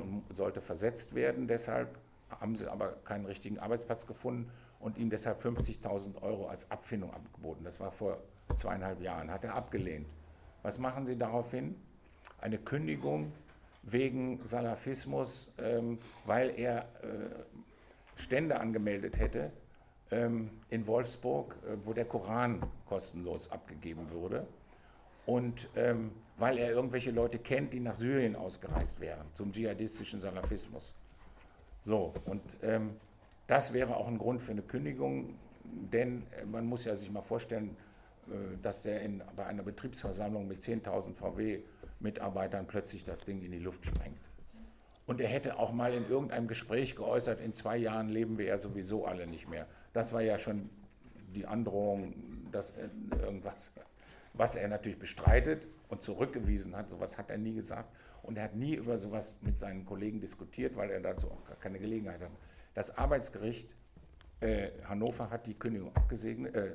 und sollte versetzt werden. Deshalb haben sie aber keinen richtigen Arbeitsplatz gefunden und ihm deshalb 50.000 Euro als Abfindung angeboten. Das war vor zweieinhalb Jahren, hat er abgelehnt. Was machen Sie daraufhin? Eine Kündigung wegen Salafismus, ähm, weil er äh, Stände angemeldet hätte ähm, in Wolfsburg, äh, wo der Koran kostenlos abgegeben würde. Und ähm, weil er irgendwelche Leute kennt, die nach Syrien ausgereist wären, zum dschihadistischen Salafismus. So, und ähm, das wäre auch ein Grund für eine Kündigung, denn äh, man muss ja sich mal vorstellen, äh, dass er bei einer Betriebsversammlung mit 10.000 VW Mitarbeitern plötzlich das Ding in die Luft sprengt. Und er hätte auch mal in irgendeinem Gespräch geäußert, in zwei Jahren leben wir ja sowieso alle nicht mehr. Das war ja schon die Androhung, dass irgendwas, was er natürlich bestreitet und zurückgewiesen hat, sowas hat er nie gesagt. Und er hat nie über sowas mit seinen Kollegen diskutiert, weil er dazu auch gar keine Gelegenheit hat. Das Arbeitsgericht äh, Hannover hat die Kündigung abgesegnet, äh,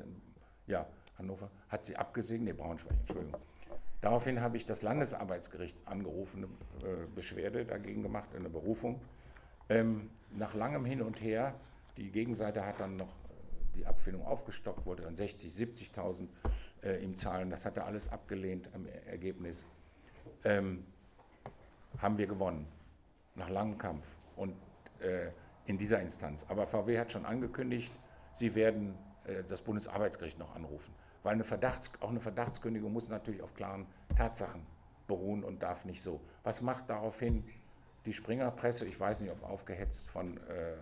ja, Hannover hat sie abgesegnet, nee, Braunschweig, Entschuldigung. Daraufhin habe ich das Landesarbeitsgericht angerufen, eine äh, Beschwerde dagegen gemacht, eine Berufung. Ähm, nach langem Hin und Her, die Gegenseite hat dann noch die Abfindung aufgestockt, wurde dann 60, 70.000 äh, im Zahlen. Das hat er alles abgelehnt am Ergebnis. Ähm, haben wir gewonnen, nach langem Kampf und äh, in dieser Instanz. Aber VW hat schon angekündigt, sie werden äh, das Bundesarbeitsgericht noch anrufen. Weil eine Verdachts, auch eine Verdachtskündigung muss natürlich auf klaren Tatsachen beruhen und darf nicht so. Was macht daraufhin die Springerpresse, ich weiß nicht, ob aufgehetzt von, äh,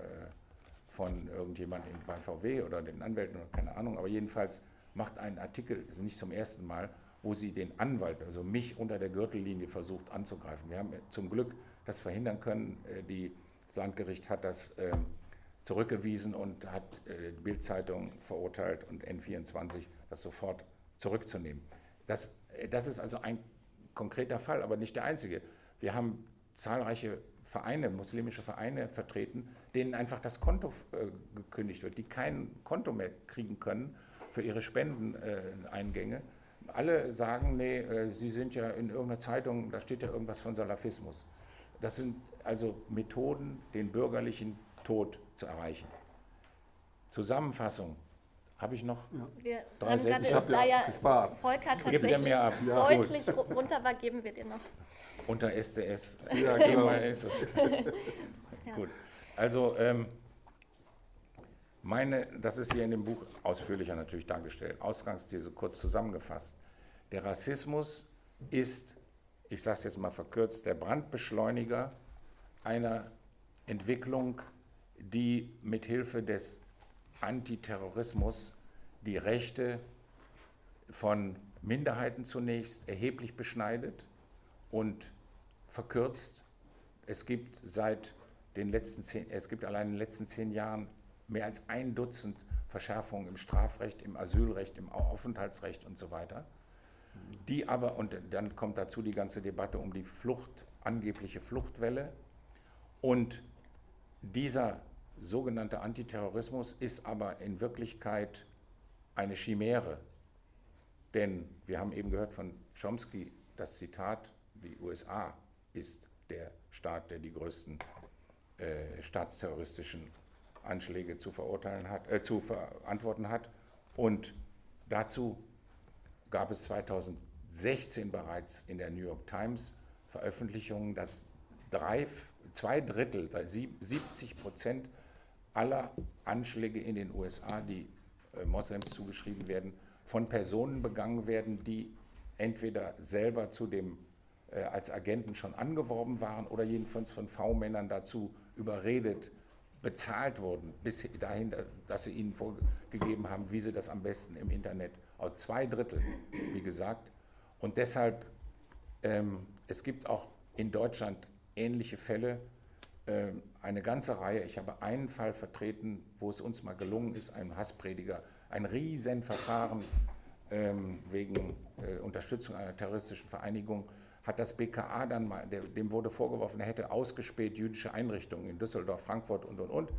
von irgendjemandem bei VW oder den Anwälten oder keine Ahnung, aber jedenfalls macht einen Artikel, also nicht zum ersten Mal, wo sie den Anwalt, also mich unter der Gürtellinie versucht anzugreifen. Wir haben zum Glück das verhindern können. Äh, die, das Landgericht hat das äh, zurückgewiesen und hat äh, die Bildzeitung verurteilt und N24 das sofort zurückzunehmen. Das, das ist also ein konkreter Fall, aber nicht der einzige. Wir haben zahlreiche Vereine, muslimische Vereine vertreten, denen einfach das Konto äh, gekündigt wird, die kein Konto mehr kriegen können für ihre Spendeneingänge. Alle sagen, nee, äh, sie sind ja in irgendeiner Zeitung, da steht ja irgendwas von Salafismus. Das sind also Methoden, den bürgerlichen Tod zu erreichen. Zusammenfassung. Habe ich noch ja. Drei Sätze? Ich habe ja gespart. Volk hat tatsächlich mir ab. deutlich ja. runter war, geben wir dir noch. Unter SDS. Ja, genau. ist es. ja. Gut. Also, ähm, meine, das ist hier in dem Buch ausführlicher natürlich dargestellt. Ausgangsthese kurz zusammengefasst. Der Rassismus ist, ich sage es jetzt mal verkürzt, der Brandbeschleuniger einer Entwicklung, die mithilfe des Antiterrorismus die Rechte von Minderheiten zunächst erheblich beschneidet und verkürzt. Es gibt seit den letzten zehn, es gibt allein in den letzten zehn Jahren mehr als ein Dutzend Verschärfungen im Strafrecht, im Asylrecht, im Aufenthaltsrecht und so weiter. Die aber, und dann kommt dazu die ganze Debatte um die Flucht, angebliche Fluchtwelle. Und dieser sogenannte Antiterrorismus ist aber in Wirklichkeit eine Chimäre. Denn wir haben eben gehört von Chomsky das Zitat, die USA ist der Staat, der die größten äh, staatsterroristischen Anschläge zu verurteilen hat, äh, zu verantworten hat. Und dazu gab es 2016 bereits in der New York Times Veröffentlichungen, dass drei, zwei Drittel, 70 Prozent aller Anschläge in den USA, die äh, Moslems zugeschrieben werden, von Personen begangen werden, die entweder selber zu dem äh, als Agenten schon angeworben waren oder jedenfalls von V-Männern dazu überredet, bezahlt wurden, bis dahin, dass sie ihnen vorgegeben haben, wie sie das am besten im Internet aus zwei Drittel, wie gesagt. Und deshalb, ähm, es gibt auch in Deutschland ähnliche Fälle, äh, eine ganze Reihe. Ich habe einen Fall vertreten, wo es uns mal gelungen ist, einem Hassprediger ein Riesenverfahren ähm, wegen äh, Unterstützung einer terroristischen Vereinigung hat das BKA dann mal, dem wurde vorgeworfen, er hätte ausgespäht jüdische Einrichtungen in Düsseldorf, Frankfurt und und und.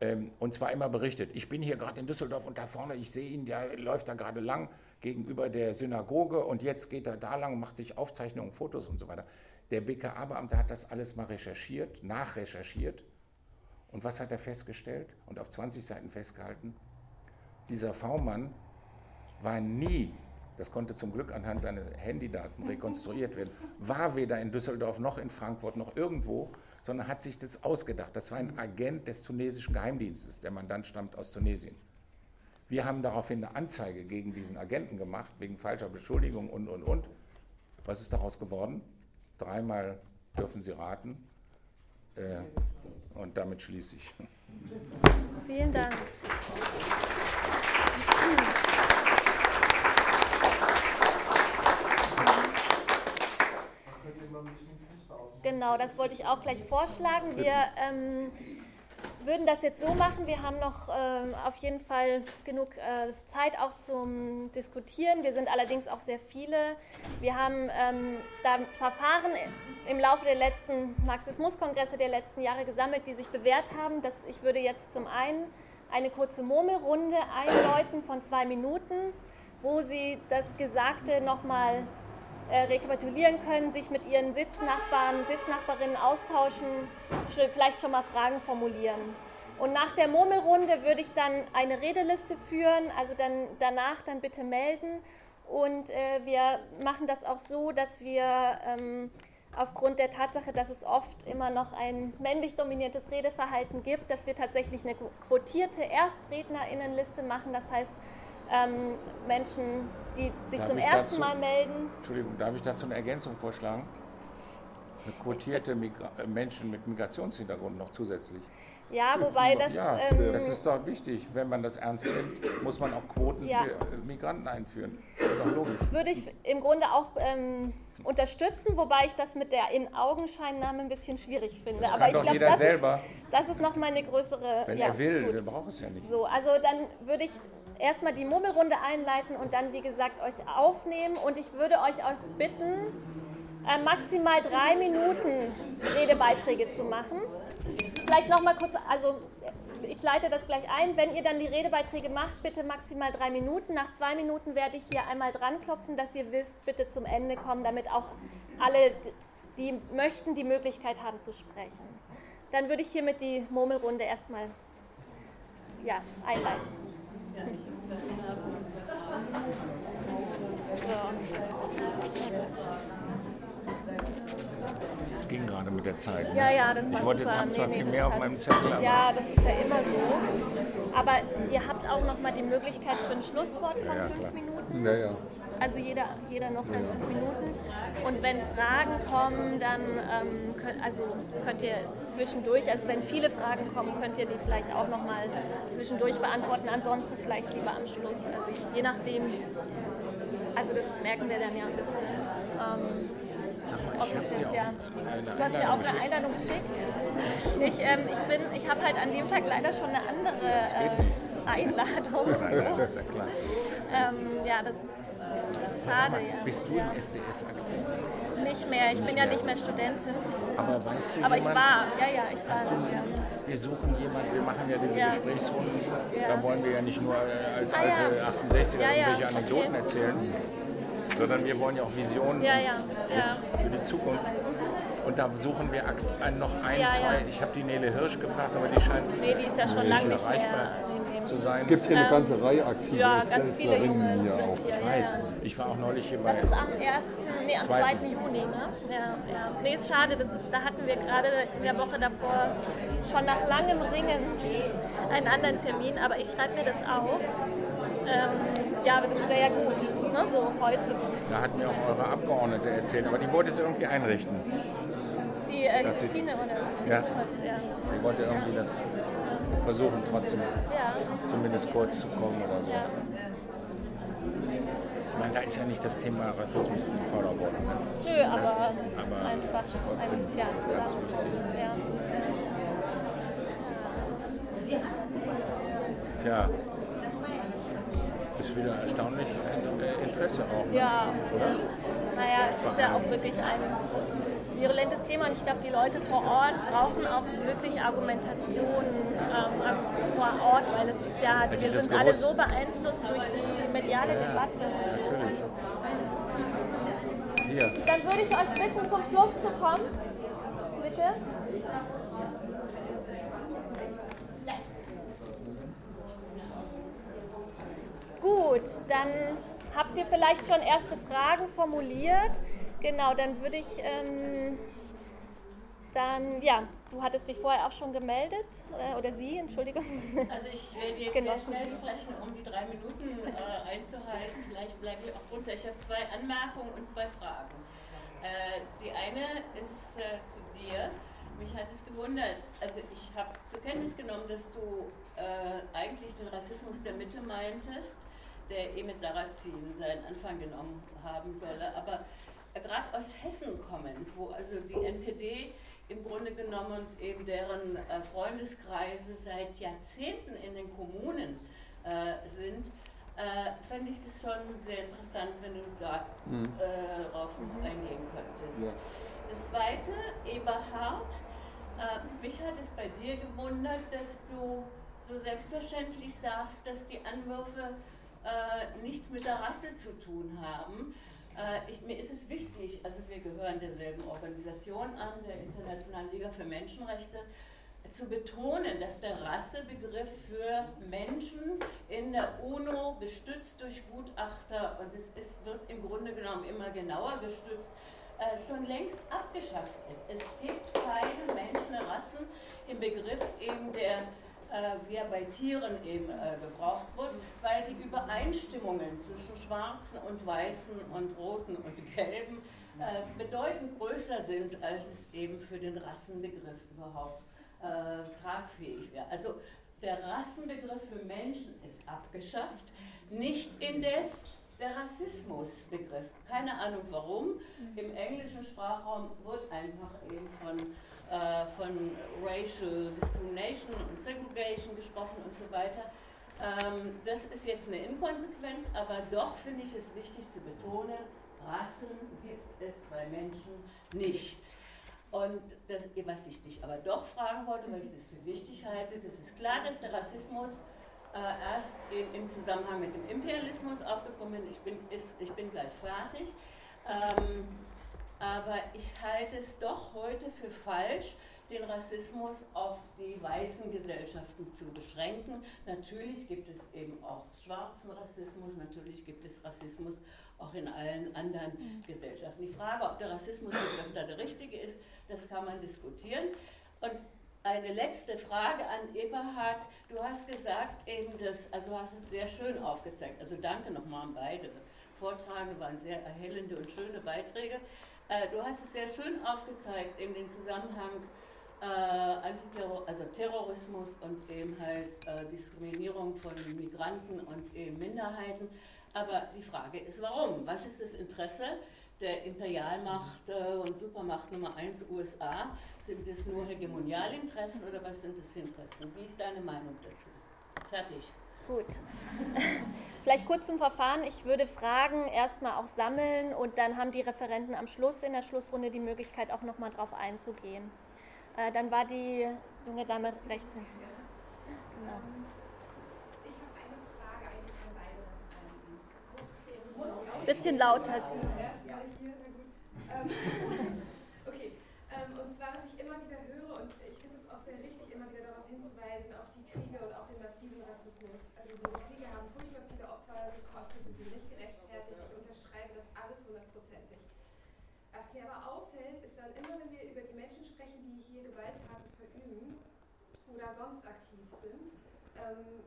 Ähm, und zwar immer berichtet, ich bin hier gerade in Düsseldorf und da vorne, ich sehe ihn, der läuft da gerade lang gegenüber der Synagoge und jetzt geht er da lang macht sich Aufzeichnungen, Fotos und so weiter. Der BKA-Beamte hat das alles mal recherchiert, nachrecherchiert. Und was hat er festgestellt und auf 20 Seiten festgehalten? Dieser V-Mann war nie das konnte zum Glück anhand seiner Handydaten rekonstruiert werden, war weder in Düsseldorf noch in Frankfurt noch irgendwo, sondern hat sich das ausgedacht. Das war ein Agent des tunesischen Geheimdienstes. Der Mandant stammt aus Tunesien. Wir haben daraufhin eine Anzeige gegen diesen Agenten gemacht, wegen falscher Beschuldigung und, und, und. Was ist daraus geworden? Dreimal dürfen Sie raten. Äh, und damit schließe ich. Vielen Dank. Genau, das wollte ich auch gleich vorschlagen. Wir ähm, würden das jetzt so machen. Wir haben noch ähm, auf jeden Fall genug äh, Zeit auch zum Diskutieren. Wir sind allerdings auch sehr viele. Wir haben ähm, da Verfahren im Laufe der letzten Marxismuskongresse der letzten Jahre gesammelt, die sich bewährt haben. Das, ich würde jetzt zum einen eine kurze Murmelrunde einläuten von zwei Minuten, wo Sie das Gesagte nochmal äh, rekapitulieren können, sich mit ihren Sitznachbarn, Sitznachbarinnen austauschen, vielleicht schon mal Fragen formulieren. Und nach der Murmelrunde würde ich dann eine Redeliste führen, also dann danach dann bitte melden. Und äh, wir machen das auch so, dass wir ähm, aufgrund der Tatsache, dass es oft immer noch ein männlich dominiertes Redeverhalten gibt, dass wir tatsächlich eine quotierte Erstrednerinnenliste machen. Das heißt, ähm, Menschen, die sich darf zum ersten dazu, Mal melden. Entschuldigung, darf ich dazu eine Ergänzung vorschlagen? Eine quotierte Migra äh, Menschen mit Migrationshintergrund noch zusätzlich. Ja, wobei das. Ja, ähm, das ist doch wichtig. Wenn man das ernst nimmt, muss man auch Quoten ja. für äh, Migranten einführen. Das ist doch logisch. Würde ich im Grunde auch ähm, unterstützen, wobei ich das mit der In-Augenscheinnahme ein bisschen schwierig finde. Das kann Aber ich glaube, das, Ist, das ist nochmal eine größere. Wenn ja, er will, gut. wir brauchen es ja nicht. So, also dann würde ich erstmal die Murmelrunde einleiten und dann, wie gesagt, euch aufnehmen. Und ich würde euch auch bitten, äh, maximal drei Minuten Redebeiträge zu machen. Vielleicht nochmal kurz, also ich leite das gleich ein. Wenn ihr dann die Redebeiträge macht, bitte maximal drei Minuten. Nach zwei Minuten werde ich hier einmal dran klopfen, dass ihr wisst, bitte zum Ende kommen, damit auch alle, die möchten, die Möglichkeit haben zu sprechen. Dann würde ich hiermit die Murmelrunde erstmal ja, einleiten. Es ging gerade mit der Zeit. Ne? Ja, ja, das war Ich wollte super. zwar nee, viel nee, mehr auf meinem Zettel. Aber ja, das ist ja immer so. Aber ihr habt auch noch mal die Möglichkeit für ein Schlusswort von ja, fünf klar. Minuten. Ja, ja. Also jeder, jeder noch dann fünf Minuten. Und wenn Fragen kommen, dann ähm, könnt, also könnt ihr zwischendurch, also wenn viele Fragen kommen, könnt ihr die vielleicht auch noch mal zwischendurch beantworten. Ansonsten vielleicht lieber am Schluss. Also je nachdem. Also das merken wir dann ja. Ähm, ob das jetzt, ja. Du hast mir auch eine Einladung geschickt. Ich, ähm, ich, bin, ich habe halt an dem Tag leider schon eine andere äh, Einladung. das ist ja klar. Ähm, ja, das Schade, ja. Bist du im SDS aktiv? Nicht mehr, ich bin ja nicht mehr Studentin. Aber weißt du Aber ich jemand, war, ja, ja, ich war. Du, ja. wir suchen jemanden, wir machen ja diese Ja. Gesprächsrunden, Ja. da wollen wir ja nicht nur als Ah, alte ja. 68er Ja, ja, irgendwelche Anekdoten okay. erzählen, sondern wir wollen ja auch Visionen für die Zukunft. Und da suchen wir noch ein, zwei. Ich habe die Nele Hirsch gefragt, aber die scheint Nee, die ist ja schon nicht lange nicht erreichbar mehr. Zu sein. Es gibt hier eine ganze Reihe aktiver Ja, ganz viele junge hier auch. hier. Ich weiß, ja. ich war auch neulich hier bei. Das ist am 1., nee, am 2. Zweiten. Juni, ne? Ja, ja. Nee, ist schade, das ist, da hatten wir gerade in der Woche davor schon nach langem Ringen einen anderen Termin, aber ich schreibe mir das auf. Ähm, ja, aber das wäre ja gut, ne? so heute. Da hat mir auch eure Abgeordnete erzählt, aber die wollte es irgendwie einrichten. Die äh, Christine oder Ja. was, ja. Die wollte irgendwie das versuchen, trotzdem zumindest kurz zu kommen oder so. Ich meine, da ist ja nicht das Thema Rassismus im Vordergrund. Nö, aber, Aber einfach trotzdem ein, ja, ganz wichtig. Ja. Tja, ist wieder erstaunlich äh, Interesse auch. Ne? Ja, Oder? naja, es ist ja auch wirklich ein virulentes Thema und ich glaube, die Leute vor Ort brauchen auch wirklich Argumentation ähm, vor Ort, weil es ist ja, wir sind alle so beeinflusst durch die mediale Debatte. Hier, Dann würde ich euch bitten, zum Schluss zu kommen. Bitte. Gut, dann habt ihr vielleicht schon erste Fragen formuliert. Genau, dann würde ich ähm, dann, ja, du hattest dich vorher auch schon gemeldet, äh, oder sie, Entschuldigung. Also ich werde jetzt Genossen. sehr schnell sprechen, um die drei Minuten äh, einzuhalten. Vielleicht bleibe ich auch runter. Ich habe zwei Anmerkungen und zwei Fragen. Äh, die eine ist äh, zu dir. Mich hat es gewundert, also ich habe zur Kenntnis genommen, dass du äh, eigentlich den Rassismus der Mitte meintest, der eh mit Sarrazin seinen Anfang genommen haben solle. Aber gerade aus Hessen kommend, wo also die NPD im Grunde genommen und eben deren äh, Freundeskreise seit Jahrzehnten in den Kommunen äh, sind, äh, fände ich es schon sehr interessant, wenn du da äh, darauf eingehen könntest. Ja. Das zweite, Eberhard, äh, mich hat es bei dir gewundert, dass du so selbstverständlich sagst, dass die Anwürfe äh, nichts mit der Rasse zu tun haben. Äh, ich, mir ist es wichtig, also wir gehören derselben Organisation an, der Internationalen Liga für Menschenrechte, zu betonen, dass der Rassebegriff für Menschen in der UNO gestützt durch Gutachter und es ist, wird im Grunde genommen immer genauer gestützt, äh, schon längst abgeschafft ist. Es gibt keine Menschenrassen im Begriff eben der, äh, wie er bei Tieren eben äh, gebraucht wird, weil die Übereinstimmungen zwischen Schwarzen und Weißen und Roten und Gelben äh, bedeutend größer sind, als es eben für den Rassenbegriff überhaupt äh, tragfähig wäre. Also der Rassenbegriff für Menschen ist abgeschafft, nicht indes der Rassismusbegriff. Keine Ahnung warum. Im englischen Sprachraum wird einfach eben von, äh, von Racial Discrimination und Segregation gesprochen und so weiter. Ähm, das ist jetzt eine Inkonsequenz, aber doch finde ich es wichtig zu betonen, Rassen gibt es bei Menschen nicht. Und das, was ich dich aber doch fragen wollte, weil ich das für wichtig halte, das ist klar, dass der Rassismus äh, erst in, im Zusammenhang mit dem Imperialismus aufgekommen ist. Ich bin, ist, ich bin gleich fertig. Ähm, aber ich halte es doch heute für falsch, den Rassismus auf die weißen Gesellschaften zu beschränken. Natürlich gibt es eben auch schwarzen Rassismus, natürlich gibt es Rassismus auch in allen anderen Gesellschaften. Die Frage, ob der Rassismusbegriff da der richtige ist, das kann man diskutieren. Und eine letzte Frage an Eberhard. Du hast gesagt eben, dass, also hast es sehr schön aufgezeigt. Also danke nochmal an beide. Vortragende waren sehr erhellende und schöne Beiträge. Äh, du hast es sehr schön aufgezeigt, eben den Zusammenhang äh, Antiterror, also Terrorismus und eben halt äh, Diskriminierung von Migranten und eben Minderheiten. Aber die Frage ist, warum? Was ist das Interesse der Imperialmacht äh, und Supermacht Nummer 1 USA? Sind es nur Hegemonialinteressen oder was sind das für Interessen? Wie ist deine Meinung dazu? Fertig. Gut. Vielleicht kurz zum Verfahren. Ich würde Fragen erstmal auch sammeln und dann haben die Referenten am Schluss in der Schlussrunde die Möglichkeit, auch nochmal drauf einzugehen. Äh, dann war die junge Dame rechts. Genau. Beide Referenten. Bisschen lauter. Okay, ähm, und zwar, was ich immer wieder höre, und ich finde es auch sehr richtig, immer wieder darauf hinzuweisen, auf die Kriege und auch den massiven Rassismus. Also diese Kriege haben furchtbar viele Opfer gekostet, sie sind nicht gerechtfertigt. Ich unterschreibe das alles hundertprozentig. Was mir aber auffällt, ist dann immer, wenn wir über die Menschen sprechen, die hier Gewalttaten verüben oder sonst aktiv sind, ähm,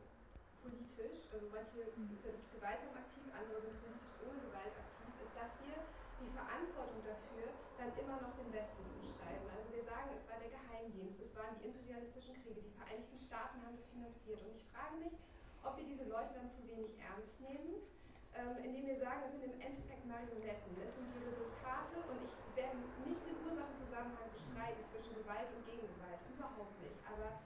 politisch, also manche sind gewaltsam aktiv, andere sind politisch ohne Gewalt aktiv, ist, dass wir die Verantwortung dafür dann immer noch dem Westen zuschreiben. Also wir sagen, es war der Geheimdienst, es waren die imperialistischen Kriege, die Vereinigten Staaten haben das finanziert. Und ich frage mich, ob wir diese Leute dann zu wenig ernst nehmen, ähm, indem wir sagen, es sind im Endeffekt Marionetten, es sind die Resultate und ich werde nicht den Ursachenzusammenhang bestreiten zwischen Gewalt und Gegengewalt, überhaupt nicht. Aber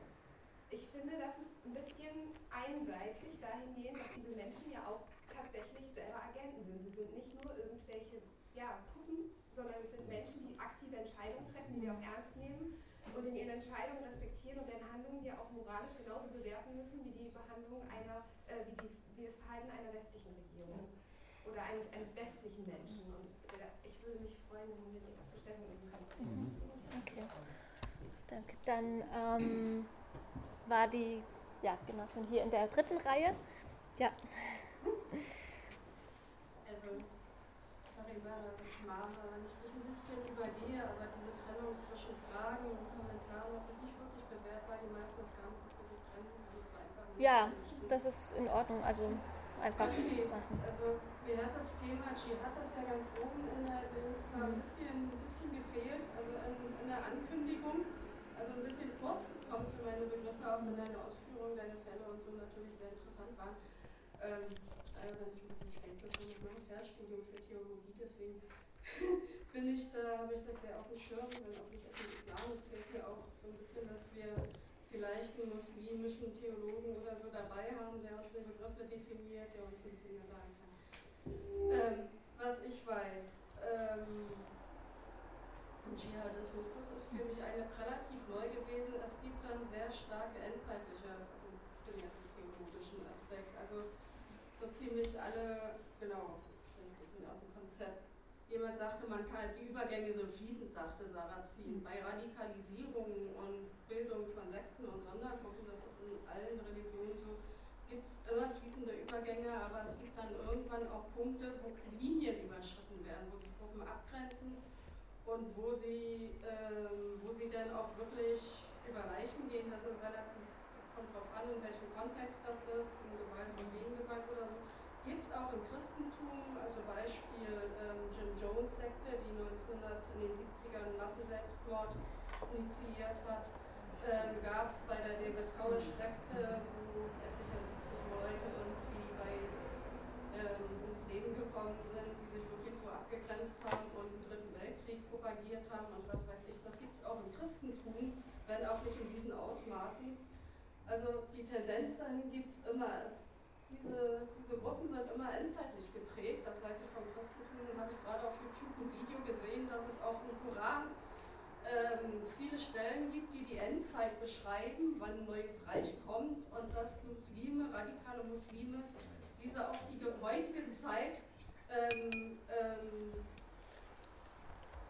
ich finde, das ist ein bisschen einseitig dahingehend, dass diese Menschen ja auch tatsächlich selber Agenten sind. Sie sind nicht nur irgendwelche ja, Puppen, sondern es sind Menschen, die aktive Entscheidungen treffen, die wir auch ernst nehmen und in ihren Entscheidungen respektieren und deren Handlungen ja auch moralisch genauso bewerten müssen wie die Behandlung einer, äh, wie, die, wie das Verhalten einer westlichen Regierung oder eines, eines westlichen Menschen. Und ich würde mich freuen, wenn wir dazu Stellung nehmen könnten. Mhm. Okay. Danke. Dann ähm, war die ja, Genossin hier in der dritten Reihe. Ja. Mara, Mara, wenn ich dich ein bisschen übergehe, aber diese Trennung zwischen Fragen und Kommentaren hat mich nicht wirklich bewährt, weil die meisten das gar nicht so für sich trennen. Also ja, das ist in Ordnung. Also einfach okay. machen. Also mir hat das Thema Dschihad, das ja ganz oben in der Dings war, ein bisschen, ein bisschen gefehlt, also in, in der Ankündigung. Also ein bisschen kurz gekommen für meine Begriffe, auch wenn deine Ausführungen, deine Fälle und so natürlich sehr interessant waren. Ähm, leider bin ich ein bisschen spät gekommen mit meinem Fernstudium für Theologie, deswegen bin ich da, habe ich das sehr auf dem Schirm, wenn auch nicht auf dem Islam. Fehlt mir auch so ein bisschen, dass wir vielleicht einen muslimischen Theologen oder so dabei haben, der uns die Begriffe definiert, der uns ein bisschen mehr sagen kann. Ähm, was ich weiß, ähm, Dschihadismus, das ist für mich eine relativ neu gewesen. Es gibt dann sehr starke endzeitliche, also ich bin jetzt theologischen Aspekt, also so ziemlich alle, genau, ein bisschen aus dem Konzept. Jemand sagte, man kann, die Übergänge sind fließend, sagte Sarrazin. Bei Radikalisierung und Bildung von Sekten und Sondergruppen, das ist in allen Religionen so, gibt es immer fließende Übergänge, aber es gibt dann irgendwann auch Punkte, wo Linien überschritten werden, wo sich Gruppen abgrenzen und wo sie, ähm, wo sie dann auch wirklich über Leichen gehen, das relativ kommt drauf an, in welchem Kontext das ist, in Gewalt und Gegengewalt oder so. Gibt es auch im Christentum, also Beispiel ähm, Jim Jones Sekte, die 1900 in den 70ern Massenselbstmord initiiert hat. Ähm, Gab es bei der David Koresh Sekte, wo etliche 70 Leute irgendwie bei, ähm, ums Leben gekommen sind, die sich wirklich so abgegrenzt haben und den Dritten Weltkrieg propagiert haben und was weiß ich. Das gibt es auch im Christentum, wenn auch nicht in diesen Ausmaßen. Also die Tendenz dahin gibt es immer. Diese, diese Gruppen sind immer endzeitlich geprägt. Das weiß ich vom Christentum. Habe ich gerade auf YouTube ein Video gesehen, dass es auch im Koran ähm, viele Stellen gibt, die die Endzeit beschreiben, wann ein neues Reich kommt und dass Muslime, radikale Muslime, diese auf die heutige Zeit ähm, ähm,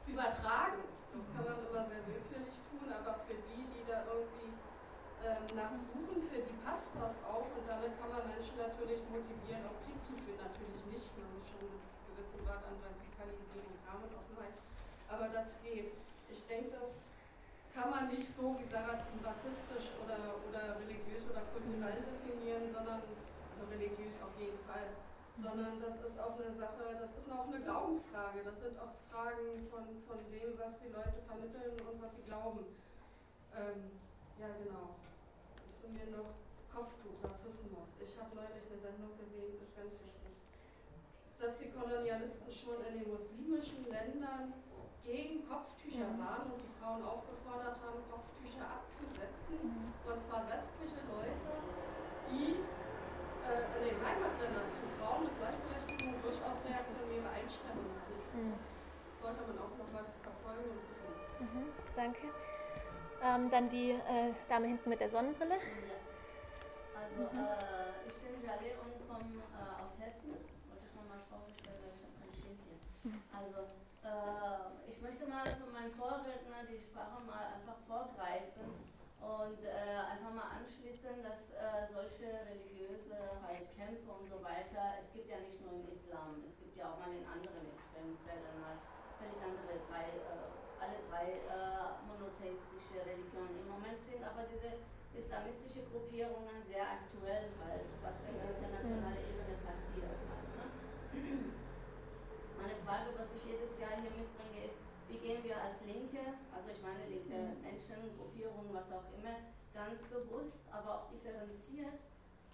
übertragen. Das kann man immer sehr willkürlich tun, aber für die, die da irgendwie ähm, nachsuchen, für die passt das auch und damit kann man Menschen natürlich motivieren, auch Krieg zu führen. Natürlich nicht, man muss schon einen gewissen Grad an Radikalisierung haben und Offenheit, aber das geht. Ich denke, das kann man nicht so, wie Sarrazin, rassistisch oder, oder religiös oder kulturell definieren, sondern, also religiös auf jeden Fall, sondern das ist auch eine Sache, das ist auch eine Glaubensfrage. Das sind auch Fragen von, von dem, was die Leute vermitteln und was sie glauben. Ähm, ja, genau zu mir noch Kopftuch, Rassismus. Ich habe neulich eine Sendung gesehen, das ist ganz wichtig, dass die Kolonialisten schon in den muslimischen Ländern gegen Kopftücher mhm. waren und die Frauen aufgefordert haben, Kopftücher abzusetzen. Mhm. Und zwar westliche Leute, die äh, in den Heimatländern zu Frauen und Gleichberechtigung durchaus reaktionäre Einstellungen hat. Mhm. Das sollte man auch nochmal verfolgen und wissen. Mhm, danke. Ähm, dann die äh, Dame hinten mit der Sonnenbrille. Ja. Also äh, ich bin Jalé und komme äh, aus Hessen. Wollte ich nochmal vorstellen, weil ich habe kein Schild hier. Also äh, ich möchte mal von meinem Vorredner die Sprache mal einfach vorgreifen und äh, einfach mal anschließen, dass solche religiöse halt Kämpfe und so weiter, es gibt ja nicht nur im Islam, es gibt ja auch mal in anderen Extremfällen halt völlig andere drei, drei äh, monotheistische Religionen. Im Moment sind aber diese islamistische Gruppierungen sehr aktuell halt, was auf internationaler Ebene passiert halt. Ne? Meine Frage, was ich jedes Jahr hier mitbringe, ist, wie gehen wir als Linke, also ich meine linke Menschen, Gruppierungen, was auch immer, ganz bewusst, aber auch differenziert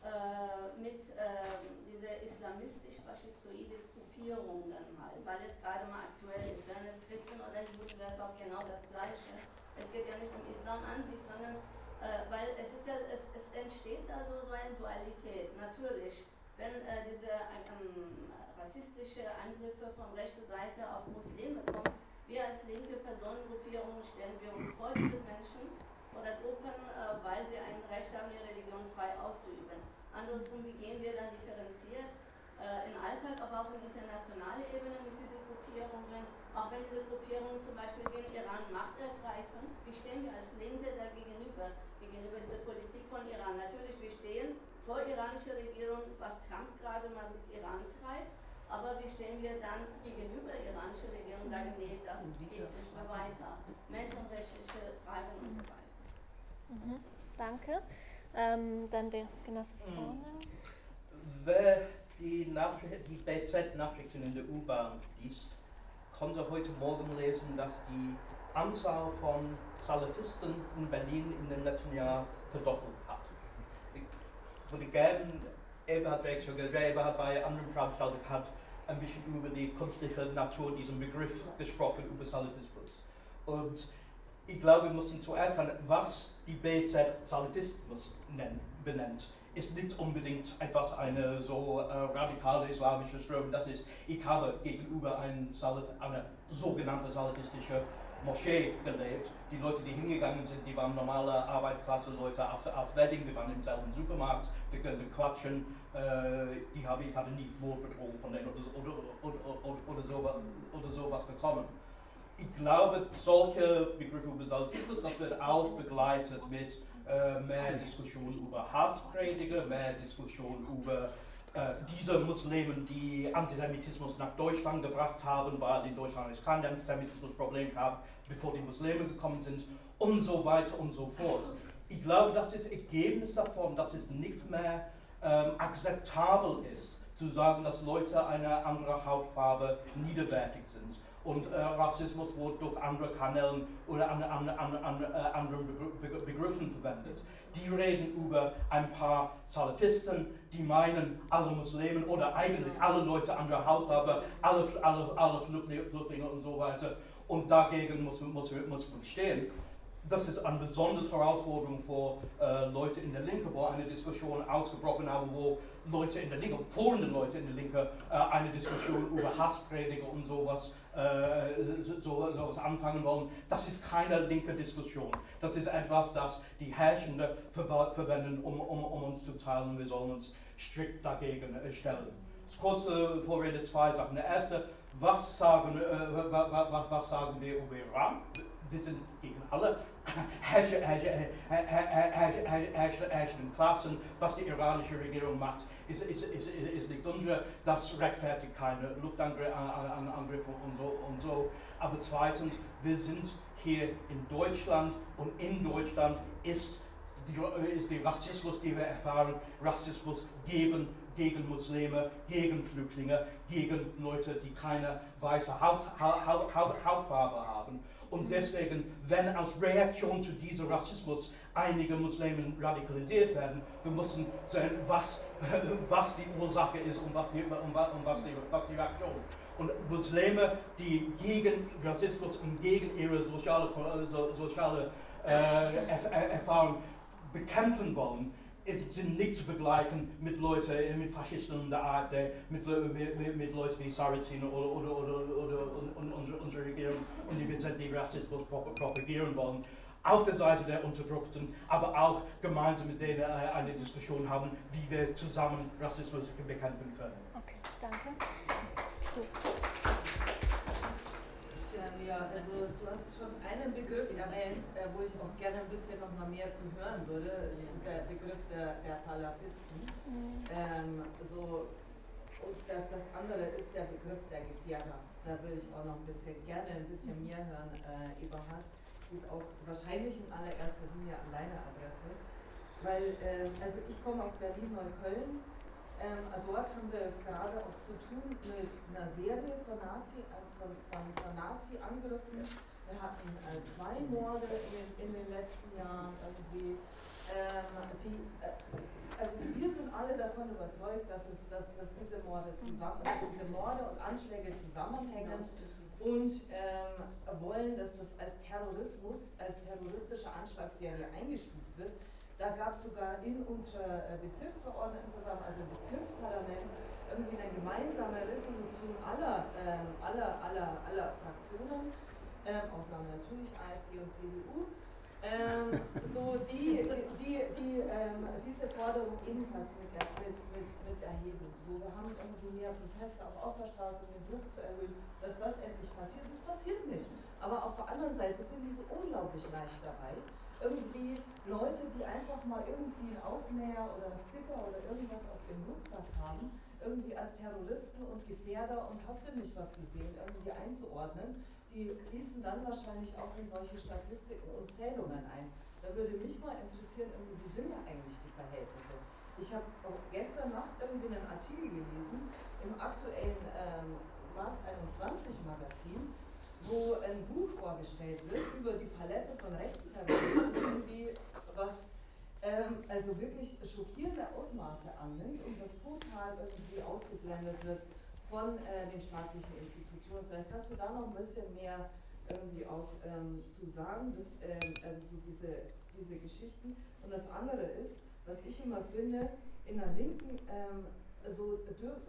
äh, mit äh, dieser islamistisch-faschistoide Gruppierungen halt, weil es gerade mal aktuell ist. Wären es Christen oder Juden, wäre es auch genau das Gleiche. Es geht ja nicht um Islam an sich, sondern äh, weil es ist ja, es, es entsteht da so, so eine Dualität. Natürlich, wenn äh, diese ähm, rassistische Angriffe von rechter Seite auf Muslime kommen, wir als linke Personengruppierung stellen wir uns vor diese Menschen oder Gruppen, äh, weil sie ein Recht haben, ihre Religion frei auszuüben. Andersrum, wie gehen wir dann differenziert äh, im Alltag, aber auch in internationaler Ebene mit diesen Gruppierungen, auch wenn diese Gruppierungen zum Beispiel gegen Iran Macht ergreifen, wie stehen wir als Linke da gegenüber, gegenüber dieser Politik von Iran? Natürlich, wir stehen vor iranischer Regierung, was Trump gerade mal mit Iran treibt, aber wie stehen wir dann gegenüber iranischer Regierung sagen, nee, das geht nicht mehr weiter. Menschenrechtliche Fragen und so weiter. Mhm, danke. Ähm, dann der Genosse vorne. Wer die, Nachricht, die BZ-Nachrichten in der U-Bahn liest, konnte heute Morgen lesen, dass die Anzahl von Salafisten in Berlin in dem letzten Jahr verdoppelt hat. Ich würde gerne, Eberhard Rexel, Eberhard bei anderen Veranstaltungen hat ein bisschen über die künstliche Natur diesen Begriff gesprochen, über Salafismus. Und ich glaube, wir müssen zuerst hören, was die BZ Salafismus nennt, benennt, ist nicht unbedingt etwas eine so äh, radikale islamische Strömung. Das ist, ich habe gegenüber Salaf, eine sogenannte salafistische Moschee gelebt. Die Leute, die hingegangen sind, die waren normale Arbeitsklasse-Leute aus, aus Wedding, wir waren im selben Supermarkt, wir könnten quatschen, äh, die habe, ich hatte nie Mordbedrohung von denen oder, oder, oder, oder, sowas, oder sowas bekommen. Ich glaube, solche Begriffe über Salafismus, das wird auch begleitet mit äh, mehr Diskussion über Hassprediger, mehr Diskussion über äh, diese Muslimen, die Antisemitismus nach Deutschland gebracht haben, weil in Deutschland es kein Antisemitismusproblem gab, bevor die Muslime gekommen sind und so weiter und so fort. Ich glaube, das ist Ergebnis davon, dass es nicht mehr ähm, akzeptabel ist, zu sagen, dass Leute einer anderen Hautfarbe niederwertig sind. Und äh, Rassismus wurde durch andere Kanälen oder an, an, an, äh, anderen Begr Begriffen verwendet. Die reden über ein paar Salafisten, die meinen, alle Muslimen oder eigentlich alle Leute anderer Hautfarbe, alle, alle, alle Flüchtlinge und so weiter. Und dagegen muss, muss, muss man stehen das ist eine besondere Herausforderung für äh, Leute in der Linke, wo eine Diskussion ausgebrochen haben, wo Leute in der Linke, vorne Leute in der Linke, äh, eine Diskussion über Hassprediger und sowas, äh, so, sowas anfangen wollen. Das ist keine linke Diskussion. Das ist etwas, das die Herrschende ver verwenden, um, um, um uns zu teilen. Wir sollen uns strikt dagegen äh, stellen. Kurze Vorrede, zwei Sachen. Der erste, was sagen, äh, was, was sagen wir über Iran? Wir sind gegen alle herrschenden Klassen, was die iranische Regierung macht, ist, ist, ist, ist nicht unser, das rechtfertigt keine Luftangriffe und so, und so. Aber zweitens, wir sind hier in Deutschland und in Deutschland ist, die, ist der Rassismus, den wir erfahren, Rassismus gegen, gegen Muslime, gegen Flüchtlinge, gegen Leute, die keine weiße Haut, Haut, Haut, Hautfarbe haben. Und deswegen, wenn als Reaktion zu diesem Rassismus einige Muslimen radikalisiert werden, wir müssen sehen, was, was die Ursache ist und was die, und was die, was die Reaktion. Und Muslime, die gegen Rassismus und gegen ihre soziale, so, soziale äh, Erfahrung bekämpfen wollen, sind nicht zu vergleichen mit Leuten, äh, mit Faschisten der AfD, mit, mit, mit Leuten wie Sarrazin oder, oder, oder, oder unsere, unsere Regierung und die die Rassismus propagieren wollen. Auf der Seite der Unterdrückten, aber auch gemeinsam mit denen äh, eine Diskussion haben, wie wir zusammen Rassismus bekämpfen können. Okay, danke. Ja, also du hast schon einen Begriff erwähnt, äh, wo ich auch gerne ein bisschen noch mal mehr zu hören würde, der Begriff der, der Salafisten. Mhm. Ähm, so, und das, das andere ist der Begriff der Gefährder. Da würde ich auch noch ein bisschen gerne ein bisschen mehr hören, äh, Eberhard. Und auch wahrscheinlich in allererster Linie an deine Adresse. Weil, äh, also ich komme aus Berlin-Neukölln ähm, dort haben wir es gerade auch zu tun mit einer Serie von Nazi-Angriffen. Äh, von, von, von Nazi wir hatten äh, zwei Morde in, in, den letzten Jahren irgendwie. Ähm, die, äh, also wir sind alle davon überzeugt, dass, es, dass, dass diese Morde zusammen, dass diese Morde und Anschläge zusammenhängen und ähm, wollen, dass das als Terrorismus, als terroristische Anschlagsserie eingestuft wird. Da gab es sogar in unserer äh, Bezirksverordnetenversammlung, also im Bezirksparlament, irgendwie eine gemeinsame Resolution aller, ähm, aller, aller, aller Fraktionen, ähm, Ausnahme natürlich AfD und CDU, ähm, so die, die, die ähm, diese Forderung ebenfalls mit, mit, mit, mit erheben. So, wir haben irgendwie mehr Proteste auch auf der Straße, um den Druck zu erhöhen, dass das endlich passiert. Das passiert nicht. Aber auf der anderen Seite sind die so unglaublich leicht dabei, irgendwie Leute, die einfach mal irgendwie einen Aufnäher oder einen Sticker oder irgendwas auf dem Rucksack haben, irgendwie als Terroristen und Gefährder und hast du nicht was gesehen, irgendwie einzuordnen, die fließen dann wahrscheinlich auch in solche Statistiken und Zählungen ein. Da würde mich mal interessieren, irgendwie, wie sind ja eigentlich die Verhältnisse? Ich habe gestern Nacht irgendwie einen Artikel gelesen im aktuellen ähm, Mars 21 Magazin, wo ein Buch vorgestellt wird über die Palette von Rechtsterrorismus, was ähm, also wirklich schockierende Ausmaße annimmt und das total irgendwie ausgeblendet wird von äh, den staatlichen Institutionen. Vielleicht kannst du da noch ein bisschen mehr irgendwie auch ähm, zu sagen, dass, ähm, also so diese, diese Geschichten. Und das andere ist, was ich immer finde, in der Linken ähm, also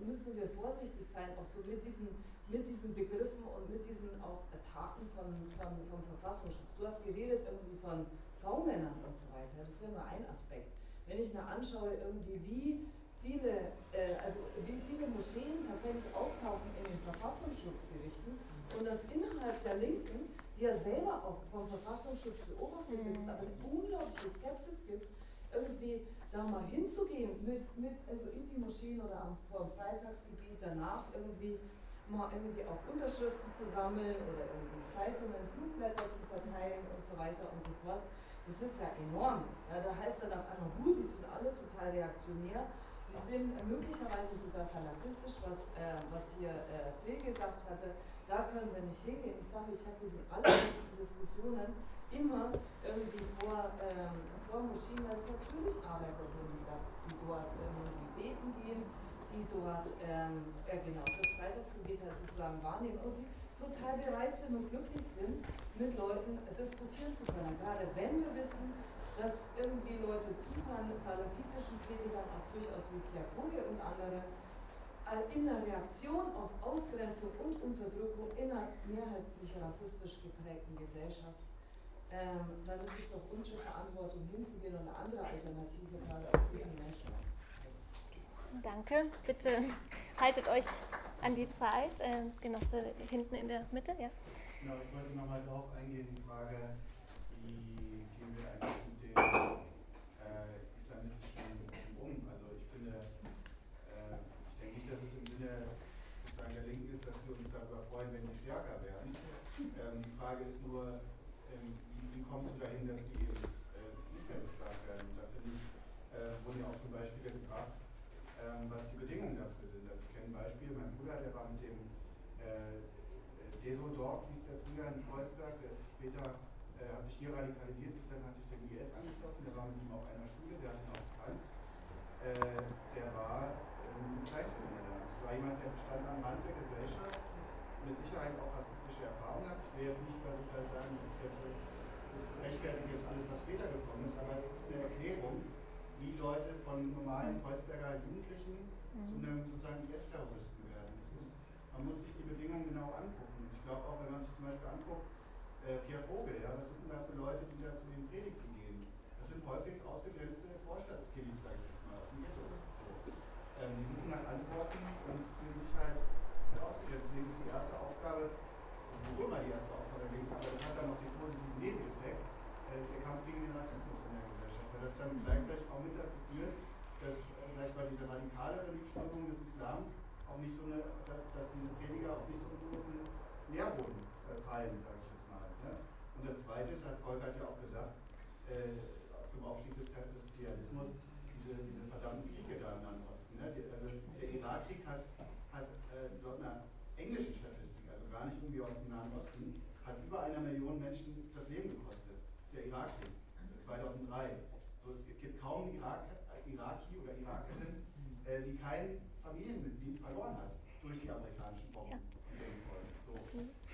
müssen wir vorsichtig sein, auch so mit diesen mit diesen Begriffen und mit diesen auch Taten von, von, von Verfassungsschutz. Du hast geredet irgendwie von V-Männern und so weiter, das ist ja nur ein Aspekt. Wenn ich mir anschaue, irgendwie wie viele, äh, also wie viele Moscheen tatsächlich auftauchen in den Verfassungsschutzberichten und dass innerhalb der Linken, die ja selber auch vom Verfassungsschutz beobachtet ist, aber eine unglaubliche Skepsis gibt, irgendwie da mal hinzugehen mit, mit also in die Moscheen oder am, vor dem Freitagsgebiet danach irgendwie mal irgendwie auch Unterschriften zu sammeln oder irgendwie Zeitungen, Flugblätter zu verteilen und so weiter und so fort. Das ist ja enorm. Ja, da heißt dann auf einmal, gut, die sind alle total reaktionär. Die sind äh, möglicherweise sogar salafistisch, was, äh, was hier äh, Phil gesagt hatte. Da können wir nicht hingehen. Ich sage, ich habe die allermeisten Diskussionen immer irgendwie vor, ähm, vor Moscheen, dass natürlich Arbeiter sind, die dort irgendwie beten gehen die dort ähm, äh, genau das Freitagsgebet sozusagen wahrnehmen die total bereit sind und glücklich sind, mit Leuten diskutieren zu können. Gerade wenn wir wissen, dass irgendwie Leute zuhören, salafitischen Predigern, auch durchaus wie Pierre Vogel und andere, in der Reaktion auf Ausgrenzung und Unterdrückung in einer mehrheitlich rassistisch geprägten Gesellschaft, ähm, dann ist es doch unsere Verantwortung hinzugehen und eine andere Alternative gerade auch für die Menschen Danke. Bitte haltet euch an die Zeit. Äh, Genosse hinten in der Mitte, ja. Genau, ich wollte nochmal darauf eingehen, die Frage, wie gehen wir eigentlich mit den äh, islamistischen um? Also ich finde, äh, ich denke nicht, dass es im Sinne sozusagen der Linken ist, dass wir uns darüber freuen, wenn die stärker werden. Ähm, die Frage ist nur, ähm, wie, wie, kommst du dahin, dass die eben äh, nicht mehr so stark werden? Da finde ich, äh, wurden ja auch schon Beispiele gebracht, ähm, was die Bedingungen dafür sind. Also ich kenne ein Beispiel, mein Bruder, der war mit dem äh, Desodorf, hieß der früher in Kreuzberg, der ist später, äh, hat sich hier radikalisiert, ist dann hat sich dem IS angeschlossen, der war mit ihm auf einer Schule, der hat ihn auch gekannt. Äh, der war ähm, Kleinkrimineller. Das war jemand, der stand am Rand der Gesellschaft, mit Sicherheit auch rassistische Erfahrungen hat. Ich will jetzt nicht radikal sagen, das ist jetzt das rechtfertigt jetzt alles, was später gekommen ist, aber es ist eine Erklärung, wie Leute von normalen Kreuzberger Jugendlichen mhm. zu einem sozusagen IS-Terroristen werden. Das ist, man muss sich die Bedingungen genau angucken. Ich glaube auch, wenn man sich zum Beispiel anguckt, äh, Pierre Vogel, ja, was sind denn da für Leute, die da zu den Predigten gehen? Das sind häufig ausgegrenzte Vorstadtskiddies, sage ich jetzt mal, aus dem Ghetto. So. Ähm, die suchen nach Antworten und fühlen sich halt ausgegrenzt. Deswegen ist die erste Aufgabe, sowieso mal die erste Aufgabe der Linken, aber das hat dann noch den positiven Nebeneffekt, äh, der Kampf gegen den Rassismus in der Gesellschaft, weil das dann gleichzeitig auch mit dazu führt, dass vielleicht bei dieser radikaleren Strömung des Islams auch nicht so eine, dass diese Prediger auf nicht so einen großen Nährboden äh, fallen, sage ich jetzt mal. Ne? Und das Zweite ist, hat Volker ja auch gesagt, äh, zum Aufstieg des, des Zionismus, diese, diese verdammten Kriege da im Nahen Osten. Ne? Die, also der Irakkrieg hat, hat äh, laut einer englischen Statistik, also gar nicht irgendwie aus dem Nahen Osten, hat über einer Million Menschen das Leben gekostet. Der Irakkrieg, 2003. So, es gibt kaum Irak, Iraki oder Irakerin, äh, die kein Familienmitglied verloren hat durch die amerikanischen Bomben. So.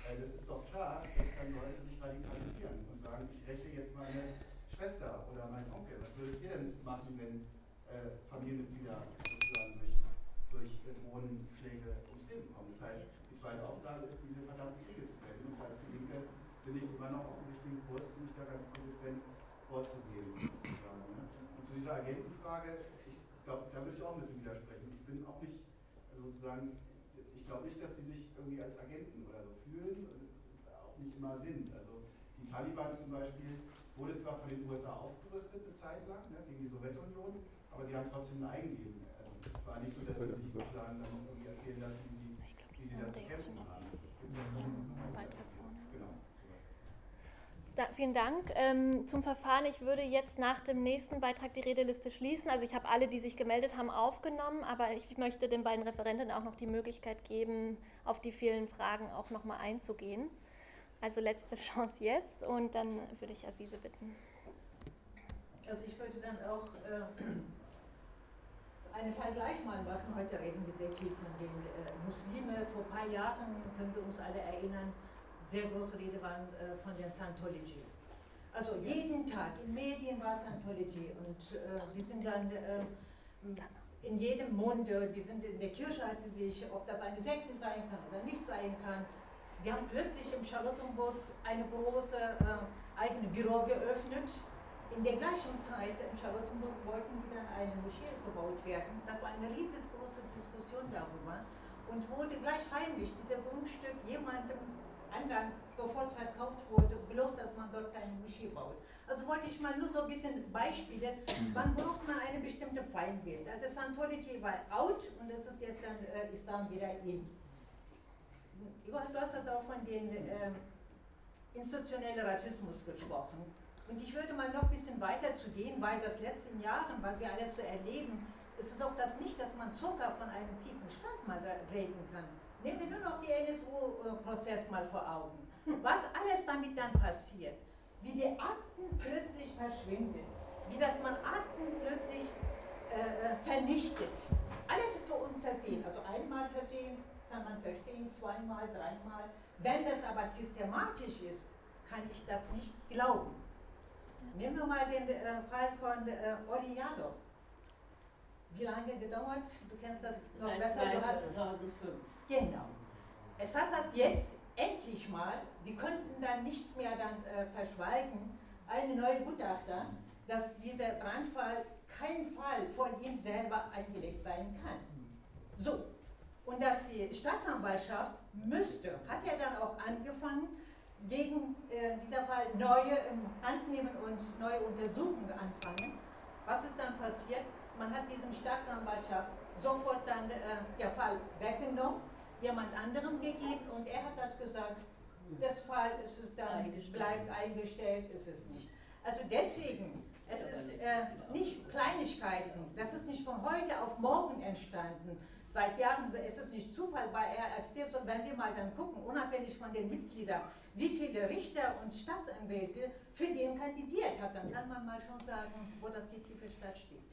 Äh, das ist doch klar, dass dann Leute sich radikalisieren und sagen, ich räche jetzt meine Schwester oder meinen Onkel. Was würdet ihr denn machen, wenn äh, Familienmitglieder sozusagen durch, durch Drohnenschläge ums Leben kommen? Das heißt, die zweite Aufgabe ist, diese verdammten Kriege zu beenden. Und da ist die Linke, finde ich, immer noch auf dem richtigen Kurs, mich da ganz konsequent vorzugehen. Sozusagen, ne? Und zu dieser Agentenfrage, ich glaube, da würde ich auch ein bisschen widersprechen. Bin auch nicht, also sozusagen, ich glaube nicht, dass die sich irgendwie als Agenten oder so fühlen und auch nicht immer sind. Also die Taliban zum Beispiel wurde zwar von den USA aufgerüstet eine Zeit lang, ne, gegen die Sowjetunion, aber sie haben trotzdem ein Eigenleben. Also es war nicht so, dass sie sich sozusagen dann irgendwie erzählen lassen, wie sie, wie sie da zu kämpfen haben. Da, vielen Dank. Ähm, zum Verfahren, ich würde jetzt nach dem nächsten Beitrag die Redeliste schließen. Also ich habe alle, die sich gemeldet haben, aufgenommen, aber ich möchte den beiden Referenten auch noch die Möglichkeit geben, auf die vielen Fragen auch nochmal einzugehen. Also letzte Chance jetzt und dann würde ich Azize bitten. Also ich wollte dann auch äh, einen Vergleich mal machen. Heute reden wir sehr viel von den äh, Muslime. Vor ein paar Jahren können wir uns alle erinnern, sehr große Rede waren äh, von der Scientology. Also jeden Tag in Medien war Scientology und äh, die sind dann äh, in jedem Munde, die sind in der Kirche, als sie sich, ob das eine Sekte sein kann oder nicht sein kann, die haben plötzlich in Charlottenburg eine große äh, eigene Büro geöffnet. In der gleichen Zeit in Charlottenburg wollten dann eine Moschee gebaut werden. Das war eine riesengroße Diskussion darüber und wurde gleich heimlich dieser Grundstück jemandem anderen sofort verkauft wurde, bloß dass man dort keine Moschee baut. Also wollte ich mal nur so ein bisschen Beispiele, wann braucht man eine bestimmte Feindbild. Also Scientology war out und das ist jetzt dann äh, Islam wieder in. Johann, du hast das auch von dem äh, institutionellen Rassismus gesprochen. Und ich würde mal noch ein bisschen weiter zu gehen, weil das letzten Jahren, was wir alles so erleben, ist es auch das nicht, dass man Zucker von einem tiefen Stand mal reden kann. Nehmen wir nur noch den NSU-Prozess mal vor Augen. Was alles damit dann passiert, wie die Akten plötzlich verschwinden, wie dass man Akten plötzlich äh, äh vernichtet. Alles für unversehen, also einmal versehen, kann man verstehen, zweimal, dreimal. Wenn das aber systematisch ist, kann ich das nicht glauben. Nehmen wir mal den äh, Fall von äh, Oriano. Wie lange gedauert? Du kennst das noch Seit besser. 2005. Genau. Es hat das jetzt endlich mal, die könnten dann nichts mehr dann äh, verschweigen, eine neue Gutachter, dass dieser Brandfall kein Fall von ihm selber eingelegt sein kann. So, und dass die Staatsanwaltschaft müsste, hat ja dann auch angefangen, gegen äh, dieser Fall neue in Hand nehmen und neue Untersuchungen anfangen. Was ist dann passiert? Man hat diesem Staatsanwaltschaft sofort dann äh, der Fall weggenommen, jemand anderem gegeben und er hat das gesagt, das Fall ist es dann, eingestellt. bleibt eingestellt, ist es nicht. Also deswegen, es ist äh, nicht Kleinigkeiten, das ist nicht von heute auf morgen entstanden, Seit Jahren ist es nicht Zufall bei RFD, so wenn wir mal dann gucken, unabhängig von den Mitgliedern, wie viele Richter und Staatsanwälte für den kandidiert hat, dann kann man mal schon sagen, wo das die tiefe Stadt steht.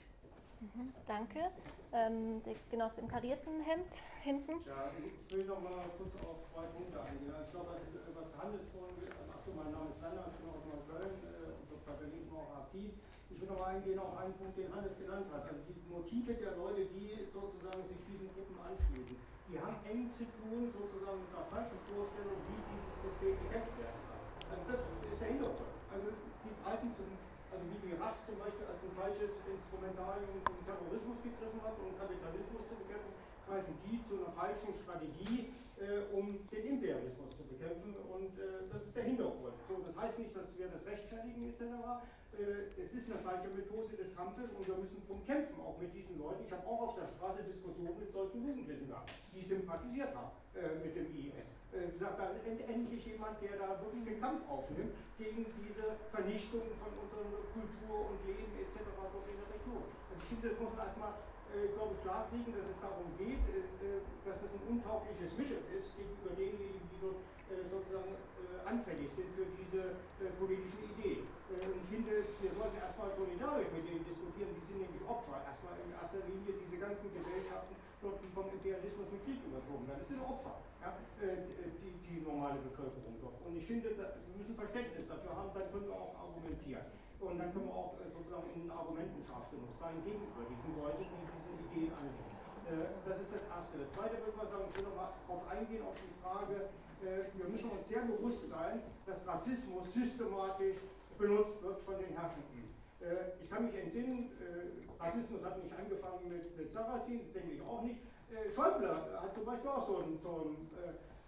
Mhm, danke. Ähm, der Genosse im karierten Hemd hinten. Ja, ich will noch mal kurz auf zwei Punkte eingehen. Ich glaube, was Handelsfonds, achso, mein Name ist Sander, ich bin aus Neukölln, äh. Berlin auch aktiv. Ich will noch mal eingehen auf einen Punkt, den Hannes genannt hat. Also die Motive der Leute, die sozusagen sich diesen Gruppen anschließen, die haben eng zu tun sozusagen mit einer falschen Vorstellung, wie dieses System gekämpft werden kann. Also das ist der Hintergrund. Also die greifen zum, also wie die RAF zum Beispiel als ein falsches Instrumentarium zum Terrorismus gegriffen hat, um Kapitalismus zu bekämpfen, greifen die zu einer falschen Strategie, um den Imperialismus zu bekämpfen. Und äh, das ist der Hintergrund. So, das heißt nicht, dass wir das rechtfertigen etc. Äh, es ist eine falsche Methode des Kampfes und wir müssen drum kämpfen, auch mit diesen Leuten. Ich habe auch auf der Straße Diskussionen mit solchen Jugendlichen gehabt, die sympathisiert haben äh, mit dem IS. Äh, gesagt, da end endlich jemand, der da wirklich den Kampf aufnimmt gegen diese Vernichtung von unserer Kultur und Leben etc. in der Region. Und ich finde, das muss man erstmal äh, glaube ich, klarkriegen, dass es darum geht, äh, äh, dass das ein untaugliches Mittel ist gegenüber denjenigen, die dort äh, sozusagen anfällig sind für diese politische Idee. Und ich finde, wir sollten erstmal solidarisch mit denen diskutieren, die sind nämlich Opfer. Erstmal in erster Linie diese ganzen Gesellschaften, dort, die vom Imperialismus mit Krieg überzogen werden. Das sind Opfer, ja? die, die normale Bevölkerung dort. Und ich finde, wir müssen Verständnis dafür haben, dann können wir auch argumentieren. Und dann können wir auch sozusagen in Argumenten scharf genug sein gegenüber diesen Leuten, die diese Ideen angehen. Das ist das Erste. Das Zweite würde man sagen, ich will nochmal darauf eingehen, auf die Frage, wir müssen uns sehr bewusst sein, dass Rassismus systematisch benutzt wird von den Herrschenden. Äh, ich kann mich entsinnen, äh, Rassismus hat nicht angefangen mit, mit Sarrazin, das denke ich auch nicht. Äh, Schäuble hat zum Beispiel auch so ein, so ein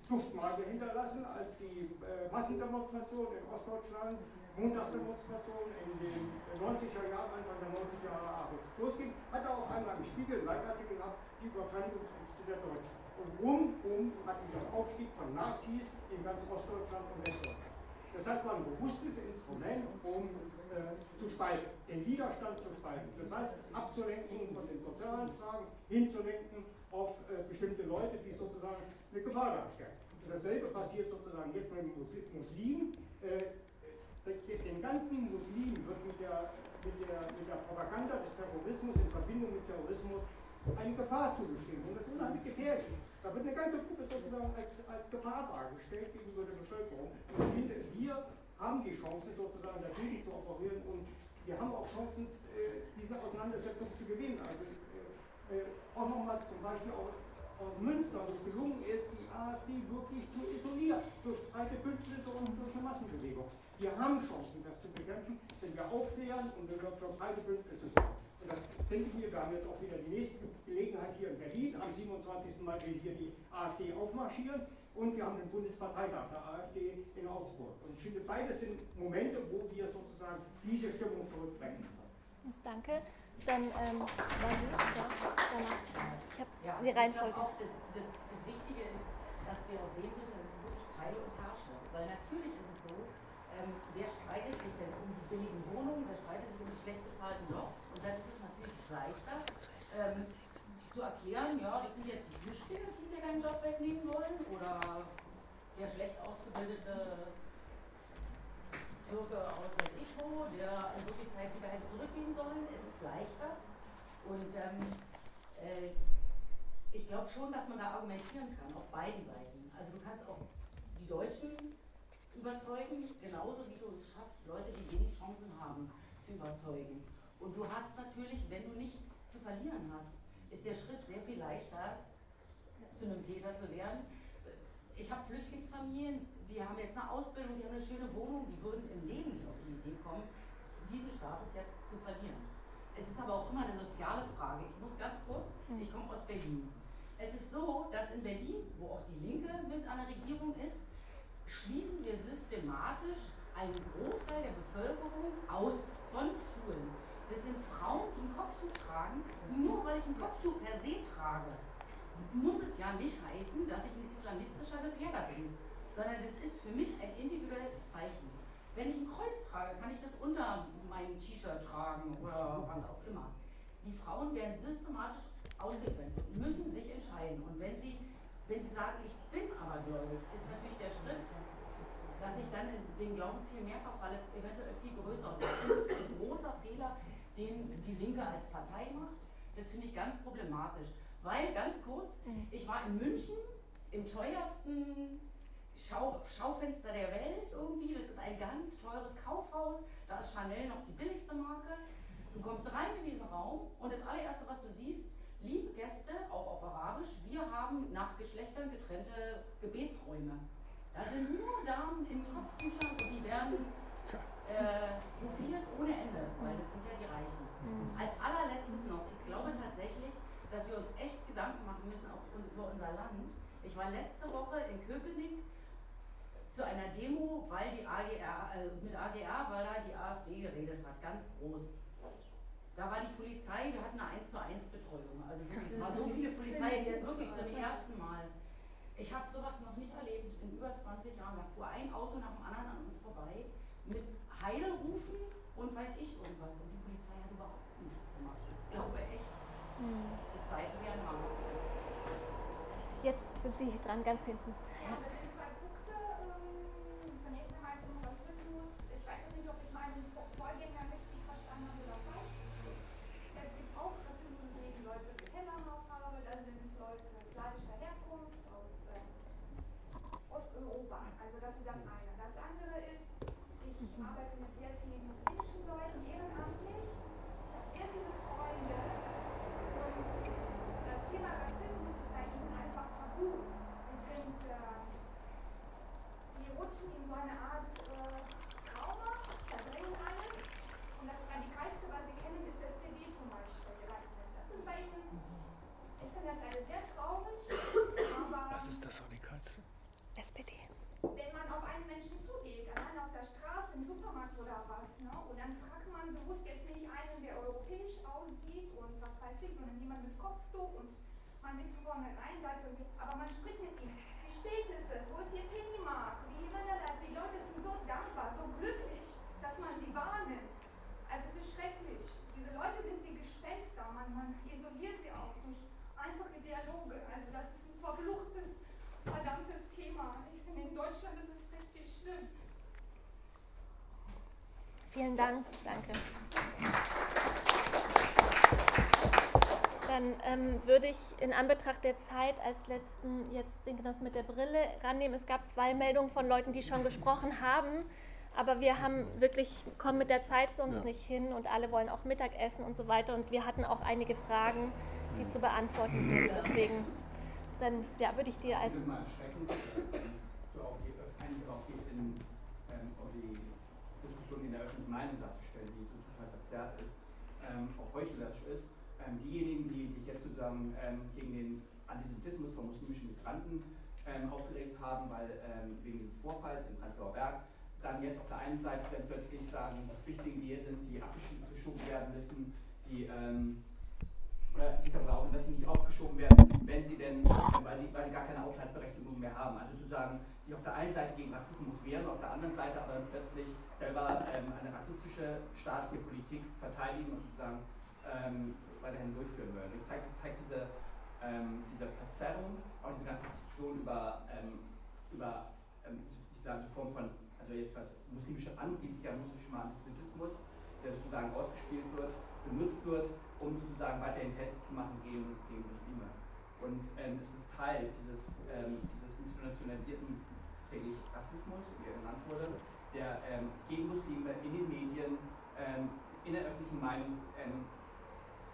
Duftmarke hinterlassen, als die Massendemonstration in Ostdeutschland, Montagsdemonstration in den 90er Jahren, Anfang der 90er Jahre losging, hat er auf einmal im Spiegel einen Leitartikel gehabt, die Überfremdungsängste der Deutschen. Und rum, rum hatten wir Aufstieg von Nazis in ganz Ostdeutschland und Westdeutschland. Das heißt, war ein robustes Instrument, um äh, zu spalten, den Widerstand zu spalten. Das heißt, abzulenken von den sozialen Fragen, hinzulenken auf äh, bestimmte Leute, die sozusagen eine Gefahr darstellen. Und dasselbe passiert sozusagen jetzt bei den Muslimen. Äh, den ganzen Muslimen wird mit der, mit, der, mit der Propaganda des Terrorismus in Verbindung mit Terrorismus eine Gefahr zugeschrieben. Und das ist unheimlich gefährlich. Da wird eine ganze Gruppe sozusagen als, als Gefahr dargestellt gegenüber der Bevölkerung. Und ich finde, wir haben die Chance, sozusagen dagegen zu operieren und wir haben auch Chancen, äh, diese Auseinandersetzung zu gewinnen. Also äh, auch nochmal zum Beispiel aus, Münster, wo es gelungen ist, die AfD wirklich zu isolieren, durch breite Bündnisse und durch eine Massenbewegung. Wir haben Chancen, das zu bekämpfen, wenn wir aufklären und wenn wir für breite Bündnisse sorgen. Und das denke ich mir, wir haben jetzt auch wieder die nächste Gelegenheit hier in Berlin. Am 27. Mai will hier die AfD aufmarschieren und wir haben den Bundesparteitag der AfD in Augsburg. Und ich finde, beides sind Momente, wo wir sozusagen diese Stimmung zurückbringen können. Danke. Dann ähm, war Sie, ja, danach. Ich habe ja, die Reihenfolge. Ich auch, das, das, Wichtige ist, dass wir auch sehen müssen, es ist wirklich Teile und Herrscher. Weil natürlich ist es so, ähm, wer streitet sich denn um die billigen Wohnungen, wer streitet sich um die schlecht bezahlten Jobs? Und dann ist es natürlich leichter ähm, zu erklären, ja, das sind jetzt die Flüchtlinge, die dir deinen Job wegnehmen wollen, oder der schlecht ausgebildete Türke aus der ich der in Wirklichkeit wieder hätte zurückgehen sollen. Es ist leichter. Und ähm, äh, ich glaube schon, dass man da argumentieren kann, auf beiden Seiten. Also du kannst auch die Deutschen überzeugen, genauso wie du es schaffst, Leute, die wenig Chancen haben, zu überzeugen. Und du hast natürlich, wenn du nichts zu verlieren hast, ist der Schritt sehr viel leichter, zu einem Täter zu werden. Ich habe Flüchtlingsfamilien, die haben jetzt eine Ausbildung, die haben eine schöne Wohnung, die würden im Leben nicht auf die Idee kommen, diesen Status jetzt zu verlieren. Es ist aber auch immer eine soziale Frage. Ich muss ganz kurz, hm. ich komme aus Berlin. Es ist so, dass in Berlin, wo auch die Linke mit an der Regierung ist, schließen wir systematisch einen Großteil der Bevölkerung aus von Schulen. Das sind Frauen, die ein Kopftuch tragen. Nur weil ich ein Kopftuch per se trage, muss es ja nicht heißen, dass ich ein islamistischer Gefährder bin, sondern das ist für mich ein individuelles Zeichen. Wenn ich ein Kreuz trage, kann ich das unter meinem T-Shirt tragen oder was auch immer. Die Frauen werden systematisch ausgegrenzt und müssen sich entscheiden. Und wenn sie, wenn sie sagen, ich bin aber gläubig, ist natürlich der Schritt, dass ich dann den Glauben viel mehr verfalle, eventuell viel größer. Und das ist ein großer Fehler, den die Linke als Partei macht. Das finde ich ganz problematisch. Weil, ganz kurz, mhm. ich war in München im teuersten Schau Schaufenster der Welt irgendwie. Das ist ein ganz teures Kaufhaus. Da ist Chanel noch die billigste Marke. Du kommst rein in diesen Raum und das allererste, was du siehst, liebe Gäste, auch auf Arabisch, wir haben nach Geschlechtern getrennte Gebetsräume. Da sind nur Damen in Kopftüchern und die werden äh, hofiert ohne Ende, weil das sind ja die Reichen. Mhm. Als allerletztes noch, ich glaube tatsächlich, dass wir uns echt Gedanken machen müssen auch über unser Land. Ich war letzte Woche in Köpenick zu einer Demo, weil die AGR, äh, mit AGR, weil da die AfD geredet hat, ganz groß. Da war die Polizei, wir hatten eine 1 zu 1 Betreuung. Also wirklich, es war so viele Polizei, jetzt wirklich zum ersten Mal. Ich habe sowas noch nicht erlebt in über 20 Jahren. Da fuhr ein Auto nach dem anderen an uns vorbei mit Heilrufen und weiß ich irgendwas. Und die Polizei hat überhaupt nichts gemacht. Ich glaube echt, hm. die Zeiten werden hart. Jetzt sind Sie dran, ganz hinten. Ja, das sind zwei Punkte. Ähm, zunächst einmal zum Rassismus. Ich weiß nicht, ob ich meinen Vorgänger richtig verstanden habe oder falsch. Es gibt auch Rassismus gegen Leute mit heller Hautfarbe. Das sind Leute slawischer Herkunft aus äh, Osteuropa. Also das ist das eine. Das andere ist, ich arbeite mit sehr vielen muslimischen Leuten ehrenamtlich. Ich habe sehr viele Freunde und das Thema Rassismus ist bei ihnen einfach tabu. Die sind, äh, rutschen in so eine Art äh, Trauma, verdrängen alles. Und das Radikalste, was sie kennen, ist SPD zum Beispiel. Das sind bei ihnen, ich finde das eine sehr traurig, aber. Was ist das Radikalste? SPD. Wenn man auf einen Menschen zugeht, allein auf der Straße, im Supermarkt oder was, ne? und dann fragt man bewusst jetzt nicht einen, der europäisch aussieht und was weiß ich, sondern jemand mit Kopftuch und man sieht von vornherein, aber man spricht mit ihm. Wie spät ist es? Wo ist Ihr Pennymark? Wie, die Leute sind so dankbar, so glücklich, dass man sie wahrnimmt. Also es ist schrecklich. Diese Leute sind wie Gespenster. Man, man isoliert sie auch durch einfache Dialoge. Also das ist ein verfluchtes, verdammtes Thema. Ich finde, in Deutschland ist es richtig schlimm. Vielen Dank. Danke. Dann ähm, würde ich in Anbetracht der Zeit als letzten jetzt den Genoss mit der Brille rannehmen. Es gab zwei Meldungen von Leuten, die schon gesprochen haben, aber wir haben wirklich, kommen mit der Zeit sonst ja. nicht hin und alle wollen auch Mittagessen und so weiter und wir hatten auch einige Fragen, die zu beantworten sind. Deswegen, dann ja, würde ich dir als... Ich mal erschreckend, so auf die, eigentlich auch in, ähm, auf die in der öffentlichen Meinung darzustellen, die total verzerrt ist, ähm, auch heuchlerisch ist. Ähm, diejenigen, die sich jetzt sozusagen ähm, gegen den Antisemitismus von muslimischen Migranten ähm, aufgeregt haben, weil ähm, wegen dieses Vorfalls in Prenzlauer Berg, dann jetzt auf der einen Seite dann plötzlich sagen, dass Flüchtlinge hier sind, die abgeschoben werden müssen, die oder darüber auch, dass sie nicht abgeschoben werden, wenn sie denn, weil, sie, weil sie gar keine Aufenthaltsberechtigung mehr haben. Also zu sagen, die auf der einen Seite gegen Rassismus wären, auf der anderen Seite aber plötzlich selber ähm, eine rassistische staatliche Politik verteidigen und sozusagen ähm, weiterhin durchführen würden. Das zeigt, zeigt diese, ähm, diese Verzerrung, auch diese ganze Diskussion über, ähm, über ähm, diese Form von, also jetzt was muslimische angeblicher muslimischer Antisemitismus, der sozusagen ausgespielt wird, benutzt wird, um sozusagen weiterhin Hetz zu machen gegen, gegen Muslime. Und ähm, es ist Teil dieses, ähm, dieses institutionalisierten, denke ich, Rassismus, wie er genannt wurde, der ähm, gegen Muslime in den Medien, ähm, in der öffentlichen Meinung ähm,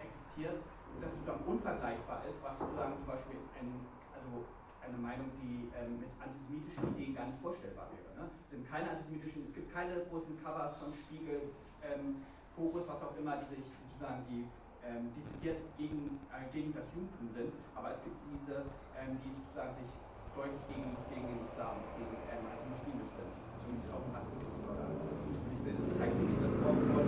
existiert, das sozusagen unvergleichbar ist, was sozusagen zum Beispiel ein, also eine Meinung, die ähm, mit antisemitischen Ideen gar nicht vorstellbar wäre. Ne? Es sind keine antisemitischen, es gibt keine großen Covers von Spiegel, ähm, Fokus, was auch immer, die sich sozusagen die ähm, dezidiert gegen, äh, gegen das Judentum sind, aber es gibt diese, ähm, die sozusagen sich deutlich gegen, gegen den Islam, gegen ähm, also muslimisch sind, zumindest auch Rassismus fördern. Das zeigt in dieser Form von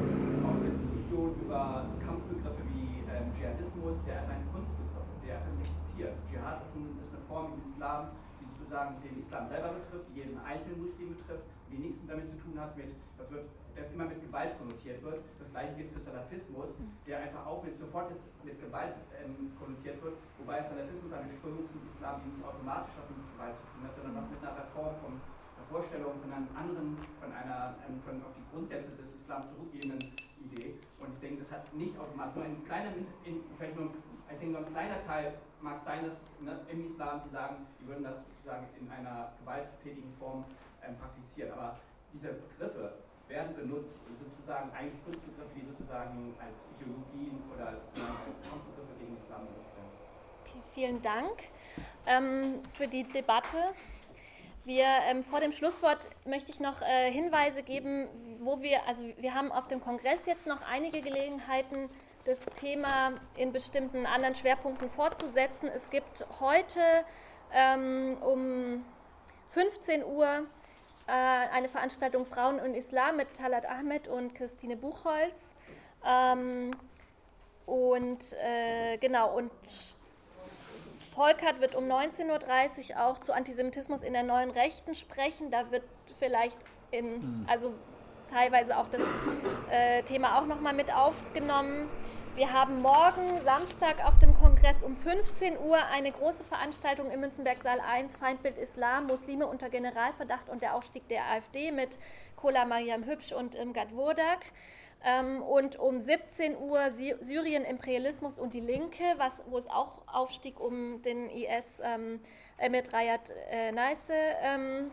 auch der Diskussion über Kampfbegriffe wie ähm, Dschihadismus, der einfach ein Kunstbegriff der einfach existiert. Dschihad ist, ein, ist, eine Form im Islam, die sozusagen den Islam selber betrifft, die jeden einzelnen Muslim betrifft, die nichts damit zu tun hat mit, das wird der immer mit Gewalt konnotiert wird. Das gleiche gilt für Salafismus, der einfach auch mit, sofort mit, mit Gewalt ähm, konnotiert wird, wobei Salafismus eine Strömung zum Islam, die nicht automatisch was mit Gewalt zu tun hat, sondern was mit einer Reform von einer Vorstellung von einem anderen, von einer ähm, von auf die Grundsätze des Islam zurückgehenden Idee. Und ich denke, das hat nicht automatisch, nur ein kleiner, in, vielleicht nur, ich denke, ein kleiner Teil mag sein, dass ne, im Islam, die sagen, die würden das sozusagen in einer gewalttätigen Form ähm, praktizieren. Aber diese Begriffe, werden benutzt, sozusagen eigentlich Kunstbegriffe, die sozusagen als Ideologien oder als Kampfbegriffe gegen Islam benutzt werden. Okay, vielen Dank ähm, für die Debatte. Wir, ähm, vor dem Schlusswort möchte ich noch äh, Hinweise geben, wo wir, also wir haben auf dem Kongress jetzt noch einige Gelegenheiten, das Thema in bestimmten anderen Schwerpunkten fortzusetzen. Es gibt heute ähm, um 15 Uhr äh, eine Veranstaltung Frauen und Islam mit Talat Ahmed und Christine Buchholz. Ähm, und äh, genau, und Volkert wird um 19.30 Uhr auch zu Antisemitismus in der neuen Rechten sprechen. Da wird vielleicht in, hm. also teilweise auch das äh, Thema auch nochmal mit aufgenommen. Wir haben morgen Samstag auf dem Kongress um 15 Uhr eine große Veranstaltung im Münzenberg Saal 1, Feindbild Islam, Muslime unter Generalverdacht und der Aufstieg der AfD mit Kola Mariam Hübsch und Irmgard Wurdak. Ähm, und um 17 Uhr Syrien, Imperialismus und die Linke, was, wo es auch Aufstieg um den IS ähm, mit Rayad äh, Neisse, ähm,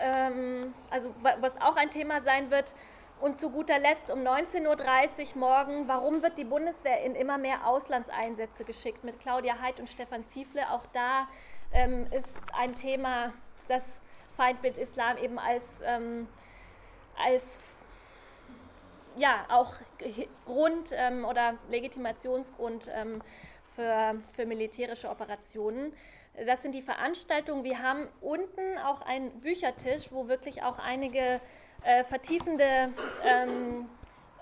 ähm, also was auch ein Thema sein wird. Und zu guter Letzt um 19.30 Uhr morgen, warum wird die Bundeswehr in immer mehr Auslandseinsätze geschickt mit Claudia Heid und Stefan Ziefle. Auch da ähm, ist ein Thema, das Feindbild Islam eben als, ähm, als ja, auch Grund ähm, oder Legitimationsgrund ähm, für, für militärische Operationen. Das sind die Veranstaltungen. Wir haben unten auch einen Büchertisch, wo wirklich auch einige äh, vertiefende ähm,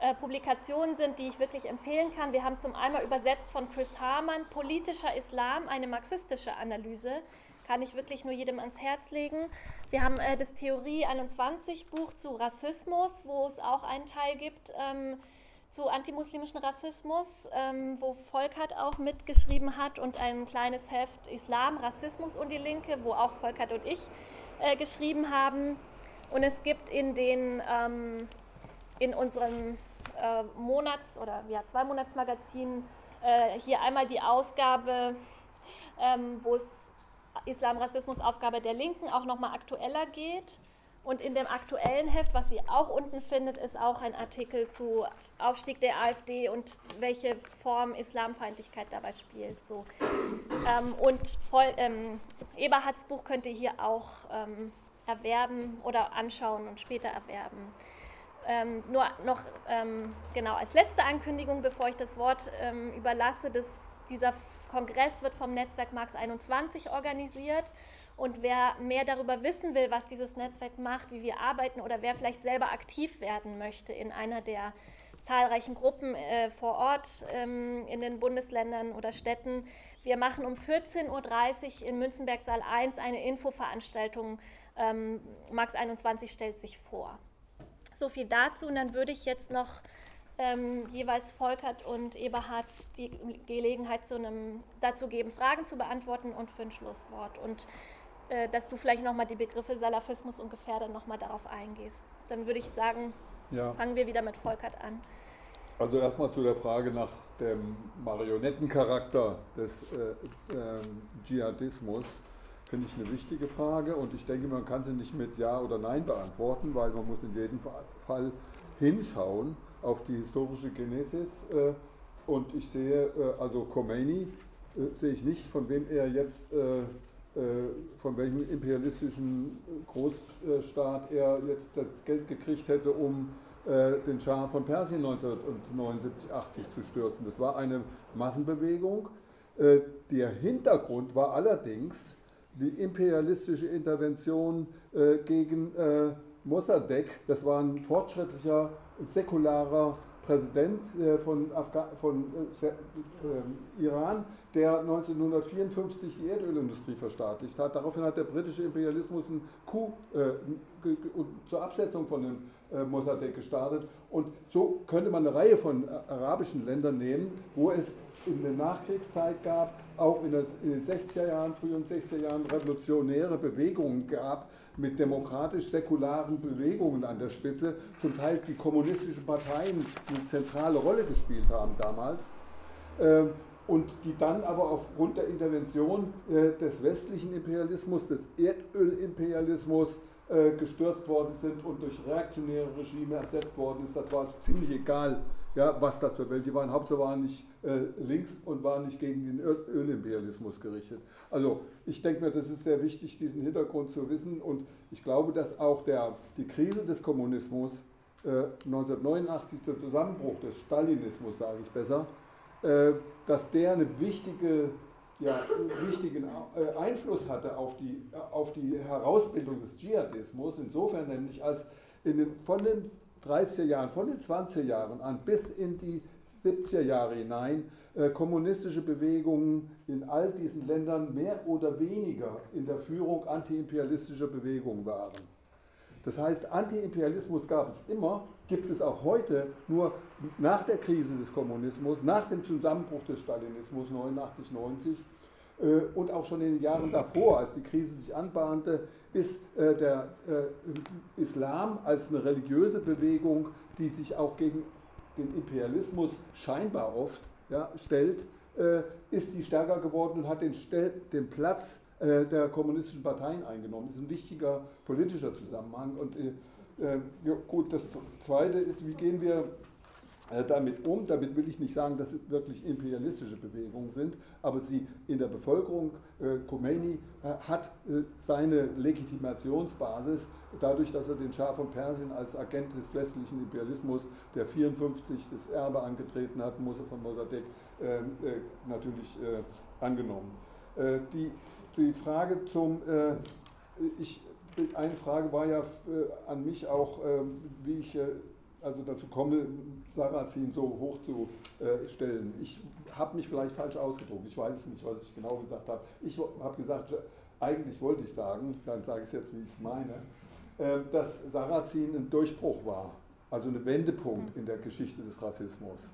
äh, Publikationen sind, die ich wirklich empfehlen kann. Wir haben zum einen übersetzt von Chris Harman Politischer Islam, eine marxistische Analyse kann ich wirklich nur jedem ans Herz legen. Wir haben äh, das Theorie 21 Buch zu Rassismus, wo es auch einen Teil gibt ähm, zu antimuslimischen Rassismus, ähm, wo Volkert auch mitgeschrieben hat und ein kleines Heft Islam, Rassismus und die Linke, wo auch Volkert und ich äh, geschrieben haben. Und es gibt in den ähm, in unserem äh, Monats- oder ja, zwei Monatsmagazin äh, hier einmal die Ausgabe, ähm, wo es Islam, Rassismus, Aufgabe der Linken auch nochmal aktueller geht. Und in dem aktuellen Heft, was sie auch unten findet, ist auch ein Artikel zu Aufstieg der AfD und welche Form Islamfeindlichkeit dabei spielt. So. Ähm, und voll, ähm, Eberhards Buch könnt ihr hier auch ähm, erwerben oder anschauen und später erwerben. Ähm, nur noch ähm, genau als letzte Ankündigung, bevor ich das Wort ähm, überlasse, dass dieser Kongress wird vom Netzwerk Marx 21 organisiert. Und wer mehr darüber wissen will, was dieses Netzwerk macht, wie wir arbeiten oder wer vielleicht selber aktiv werden möchte in einer der zahlreichen Gruppen äh, vor Ort ähm, in den Bundesländern oder Städten, wir machen um 14.30 Uhr in Münzenberg Saal 1 eine Infoveranstaltung. Ähm, Max 21 stellt sich vor. So viel dazu. Und dann würde ich jetzt noch ähm, jeweils Volkert und Eberhard die Gelegenheit zu einem, dazu geben, Fragen zu beantworten und für ein Schlusswort. Und äh, dass du vielleicht nochmal die Begriffe Salafismus und Gefährder nochmal darauf eingehst. Dann würde ich sagen, ja. fangen wir wieder mit Volkert an. Also erstmal zu der Frage nach dem Marionettencharakter des äh, äh, Dschihadismus finde ich eine wichtige Frage und ich denke, man kann sie nicht mit Ja oder Nein beantworten, weil man muss in jedem Fall hinschauen auf die historische Genesis. Äh, und ich sehe, äh, also Khomeini äh, sehe ich nicht, von wem er jetzt, von welchem imperialistischen Großstaat er jetzt das Geld gekriegt hätte, um den Schah von Persien 1979, 80 zu stürzen. Das war eine Massenbewegung. Der Hintergrund war allerdings die imperialistische Intervention gegen Mossadegh. Das war ein fortschrittlicher säkularer Präsident äh, von, Afga von äh, äh, Iran, der 1954 die Erdölindustrie verstaatlicht hat. Daraufhin hat der britische Imperialismus einen Coup äh, zur Absetzung von dem äh, Mossadegh gestartet. Und so könnte man eine Reihe von äh, arabischen Ländern nehmen, wo es in der Nachkriegszeit gab, auch in, den 60er Jahren, frühen 60er Jahren revolutionäre Bewegungen gab, mit demokratisch-säkularen Bewegungen an der Spitze, zum Teil die kommunistischen Parteien eine zentrale Rolle gespielt haben damals. Ähm, und die dann aber aufgrund der Intervention äh, des westlichen Imperialismus, des Erdölimperialismus äh, gestürzt worden sind und durch reaktionäre Regime ersetzt worden ist. Das war ziemlich egal, ja, was das für welche waren. Hauptsache waren nicht äh, links und waren nicht gegen den Öl Ölimperialismus gerichtet. Also ich denke mir, das ist sehr wichtig, diesen Hintergrund zu wissen und ich glaube, dass auch der, die Krise des Kommunismus äh, 1989, der Zusammenbruch des Stalinismus, sage ich besser, äh, dass der eine wichtige ja, wichtigen äh, Einfluss hatte auf die, auf die Herausbildung des Dschihadismus, insofern nämlich als in den, von den 30er Jahren, von den 20er Jahren an bis in die 70er Jahre hinein äh, kommunistische Bewegungen in all diesen Ländern mehr oder weniger in der Führung antiimperialistischer Bewegungen waren. Das heißt, Antiimperialismus gab es immer, gibt es auch heute, nur nach der Krise des Kommunismus, nach dem Zusammenbruch des Stalinismus 89, 90 äh, und auch schon in den Jahren davor, als die Krise sich anbahnte, ist äh, der äh, Islam als eine religiöse Bewegung, die sich auch gegen den Imperialismus scheinbar oft ja, stellt, ist die stärker geworden und hat den, den Platz der kommunistischen Parteien eingenommen. Das ist ein wichtiger politischer Zusammenhang. Und ja, gut, das Zweite ist, wie gehen wir damit um. Damit will ich nicht sagen, dass es wirklich imperialistische Bewegungen sind, aber sie in der Bevölkerung, äh, Khomeini äh, hat äh, seine Legitimationsbasis dadurch, dass er den Schah von Persien als Agent des westlichen Imperialismus, der 54 das Erbe angetreten hat, von Mossadegh, natürlich angenommen. Die, die Frage zum, ich, eine Frage war ja an mich auch, ähm, wie ich also dazu komme, Sarrazin so hoch zu äh, stellen. Ich habe mich vielleicht falsch ausgedruckt, ich weiß es nicht, was ich genau gesagt habe. Ich habe gesagt, eigentlich wollte ich sagen, dann sage ich es jetzt, wie ich es meine, äh, dass Sarrazin ein Durchbruch war, also ein Wendepunkt in der Geschichte des Rassismus.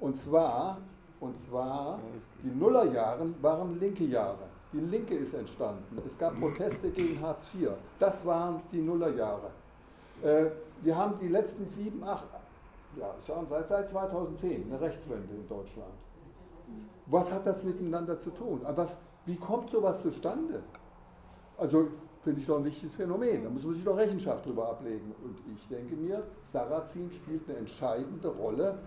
Und zwar, und zwar die Nullerjahre waren linke Jahre. Die Linke ist entstanden. Es gab Proteste gegen Hartz IV. Das waren die Nullerjahre. Äh, wir haben die letzten sieben, acht, ja, schon seit, seit 2010 eine Rechtswende in Deutschland. Was hat das miteinander zu tun? Was, wie kommt sowas zustande? Also finde ich doch ein wichtiges Phänomen. Da muss man sich doch Rechenschaft darüber ablegen. Und ich denke mir, Sarrazin spielt eine entscheidende Rolle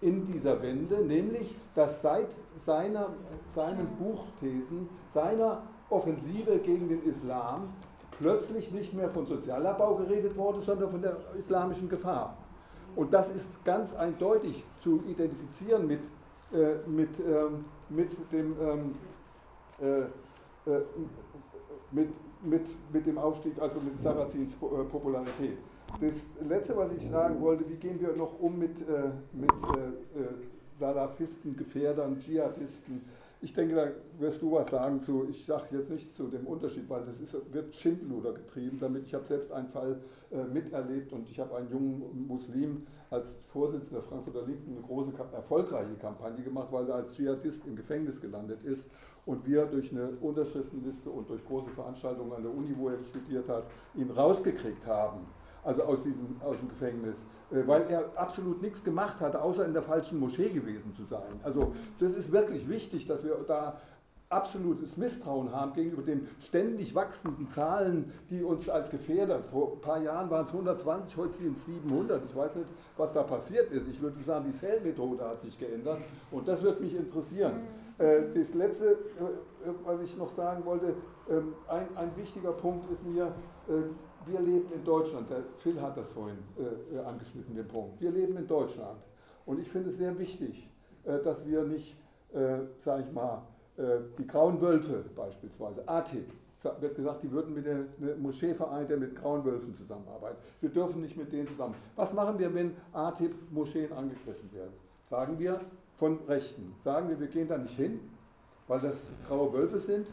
in dieser Wende, nämlich dass seit seiner, seinen Buchthesen, seiner Offensive gegen den Islam plötzlich nicht mehr von Sozialabbau geredet wurde, sondern von der islamischen Gefahr. Und das ist ganz eindeutig zu identifizieren mit, äh, mit, ähm, mit dem ähm, äh, äh, mit, mit, mit dem Aufstieg, also mit Sarazins äh, Popularität. Das Letzte, was ich sagen wollte, wie gehen wir noch um mit, äh, mit äh, Salafisten, Gefährdern, Dschihadisten, ich denke, da wirst du was sagen zu, ich sage jetzt nichts zu dem Unterschied, weil das ist, wird Schindluder getrieben damit. Ich habe selbst einen Fall äh, miterlebt und ich habe einen jungen Muslim als Vorsitzender der Frankfurter Linken eine große, erfolgreiche Kampagne gemacht, weil er als Dschihadist im Gefängnis gelandet ist und wir durch eine Unterschriftenliste und durch große Veranstaltungen an der Uni, wo er studiert hat, ihn rausgekriegt haben also aus, diesem, aus dem Gefängnis, äh, weil er absolut nichts gemacht hatte, außer in der falschen Moschee gewesen zu sein. Also das ist wirklich wichtig, dass wir da absolutes Misstrauen haben gegenüber den ständig wachsenden Zahlen, die uns als Gefährder, vor ein paar Jahren waren es 120, heute sind es 700. Ich weiß nicht, was da passiert ist. Ich würde sagen, die Zellmethode hat sich geändert und das würde mich interessieren. Äh, das Letzte, äh, was ich noch sagen wollte, ähm, ein, ein wichtiger Punkt ist mir, wir leben in Deutschland, der Phil hat das vorhin äh, angeschnitten, den Punkt. Wir leben in Deutschland. Und ich finde es sehr wichtig, äh, dass wir nicht, äh, sage ich mal, äh, die Grauen Wölfe beispielsweise, ATIP, wird gesagt, die würden mit der Moscheeverein, der mit Grauen Wölfen zusammenarbeitet. Wir dürfen nicht mit denen zusammen. Was machen wir, wenn ATIP-Moscheen angegriffen werden? Sagen wir von Rechten. Sagen wir, wir gehen da nicht hin, weil das graue Wölfe sind?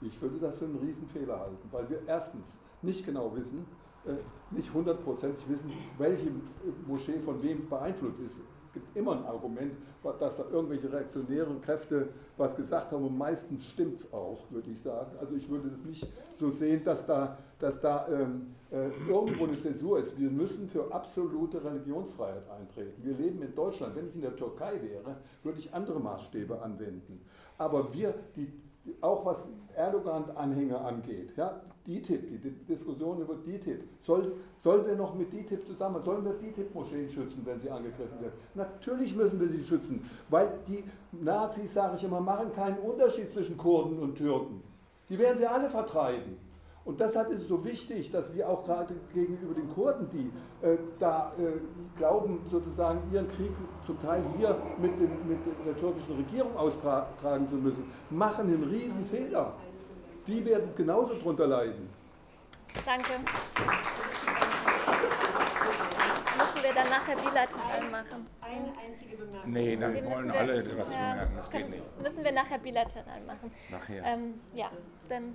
Ich würde das für einen Riesenfehler halten, weil wir erstens nicht genau wissen, äh, nicht hundertprozentig wissen, welche Moschee von wem beeinflusst ist. Es gibt immer ein Argument, dass da irgendwelche reaktionären Kräfte was gesagt haben und meistens stimmt es auch, würde ich sagen. Also ich würde es nicht so sehen, dass da, dass da ähm, äh, irgendwo eine Zensur ist. Wir müssen für absolute Religionsfreiheit eintreten. Wir leben in Deutschland. Wenn ich in der Türkei wäre, würde ich andere Maßstäbe anwenden. Aber wir, die auch was Erdogan-Anhänger angeht, ja, DITIB, die Diskussion über DITIB, soll, soll wir noch mit DITIB zusammen, sollen wir DITIB-Moscheen schützen, wenn sie angegriffen werden? Natürlich müssen wir sie schützen, weil die Nazis, sage ich immer, machen keinen Unterschied zwischen Kurden und Türken. Die werden sie alle vertreiben. Und deshalb ist es so wichtig, dass wir auch gerade gegenüber den Kurden, die äh, da äh, glauben, sozusagen ihren Krieg zum Teil hier mit, dem, mit der türkischen Regierung austragen zu müssen, machen einen riesen Fehler. Die werden genauso drunter leiden. Danke. Müssen wir dann nachher bilateral machen? Eine einzige Bemerkung. Nee, dann Okay, wollen wir- alle was ja, bemerken. Das geht können- nicht. Müssen wir nachher bilateral machen. Nachher. Ähm, ja, dann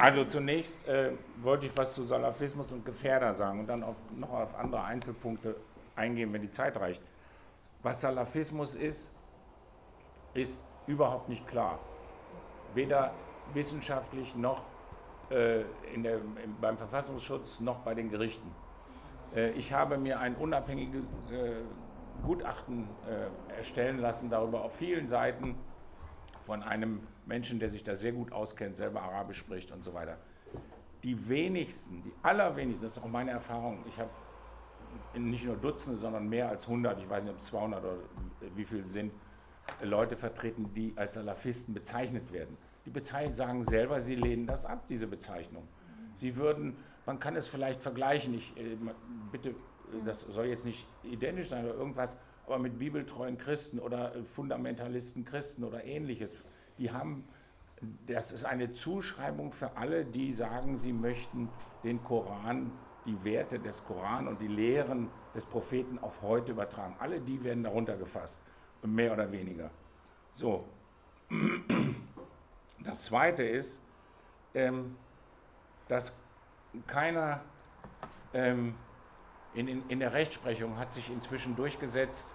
Also zunächst äh, wollte ich was zu Salafismus und Gefährder sagen und dann auf, noch auf andere Einzelpunkte eingehen, wenn die Zeit reicht. Was Salafismus ist, ist überhaupt nicht klar. Weder wissenschaftlich noch äh, der, im, beim Verfassungsschutz noch bei den Gerichten. Äh, ich habe mir ein unabhängiges äh, Gutachten äh, erstellen lassen darüber auf vielen Seiten von einem Menschen, der sich da sehr gut auskennt, selber Arabisch spricht und so weiter. Die wenigsten, die allerwenigsten, das ist auch meine Erfahrung, ich habe nicht nur Dutzende, sondern mehr als 100, ich weiß nicht, ob es 200 oder wie viele sind, Leute vertreten, die als Salafisten bezeichnet werden. Die bezeichnen, sagen selber, sie lehnen das ab, diese Bezeichnung. Sie würden, man kann es vielleicht vergleichen, ich äh, bitte, äh, das soll jetzt nicht identisch sein oder irgendwas, aber mit bibeltreuen Christen oder äh, Fundamentalisten Christen oder ähnliches, die haben, das ist eine Zuschreibung für alle, die sagen, sie möchten den Koran, die Werte des Koran und die Lehren des Propheten auf heute übertragen. Alle die werden darunter gefasst, mehr oder weniger. So. Das Zweite ist, ähm, dass keiner ähm, in, in, in der Rechtsprechung hat sich inzwischen durchgesetzt,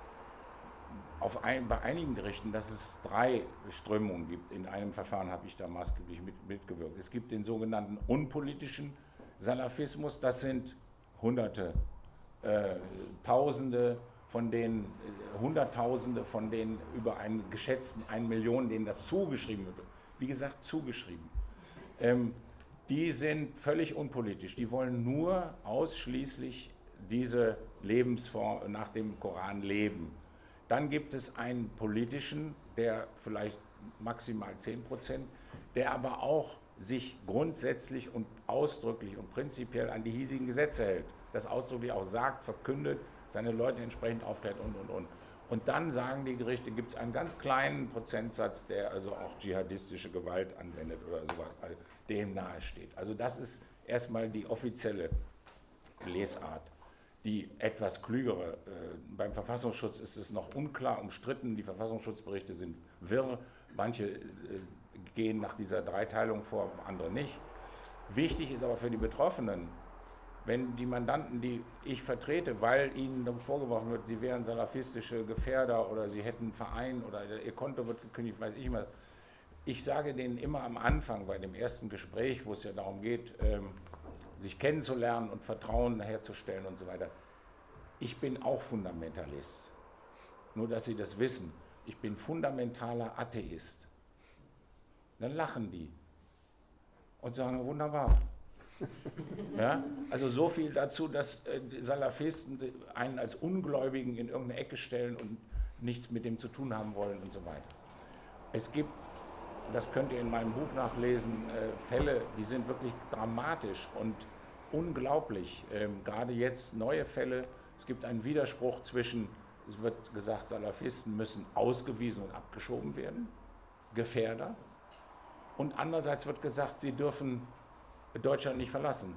ein, bei einigen Gerichten, dass es drei Strömungen gibt. In einem Verfahren habe ich da maßgeblich mit, mitgewirkt. Es gibt den sogenannten unpolitischen Salafismus, das sind Hunderte, äh, Tausende von denen, äh, Hunderttausende von denen über einen geschätzten 1 Million, denen das zugeschrieben wird. Wie gesagt, zugeschrieben. Ähm, die sind völlig unpolitisch. Die wollen nur ausschließlich diese Lebensform nach dem Koran leben. Dann gibt es einen politischen, der vielleicht maximal 10 Prozent, der aber auch sich grundsätzlich und ausdrücklich und prinzipiell an die hiesigen Gesetze hält. Das ausdrücklich auch sagt, verkündet, seine Leute entsprechend aufklärt und, und, und. Und dann sagen die Gerichte, gibt es einen ganz kleinen Prozentsatz, der also auch dschihadistische Gewalt anwendet oder sowas, also dem nahe steht. Also das ist erstmal die offizielle Lesart. Die etwas klügere, äh, beim Verfassungsschutz ist es noch unklar, umstritten, die Verfassungsschutzberichte sind wirr, manche äh, gehen nach dieser Dreiteilung vor, andere nicht. Wichtig ist aber für die Betroffenen, wenn die Mandanten, die ich vertrete, weil ihnen vorgeworfen wird, sie wären salafistische Gefährder oder sie hätten einen Verein oder ihr Konto wird gekündigt, weiß ich mal. Ich sage denen immer am Anfang bei dem ersten Gespräch, wo es ja darum geht, ähm, sich kennenzulernen und Vertrauen herzustellen und so weiter. Ich bin auch Fundamentalist. Nur, dass Sie das wissen. Ich bin fundamentaler Atheist. Dann lachen die und sagen, wunderbar. Ja? Also so viel dazu, dass äh, Salafisten einen als Ungläubigen in irgendeine Ecke stellen und nichts mit dem zu tun haben wollen und so weiter. Es gibt, das könnt ihr in meinem Buch nachlesen, äh, Fälle, die sind wirklich dramatisch und unglaublich. Ähm, gerade jetzt neue Fälle. Es gibt einen Widerspruch zwischen, es wird gesagt, Salafisten müssen ausgewiesen und abgeschoben werden, Gefährder. Und andererseits wird gesagt, sie dürfen Deutschland nicht verlassen.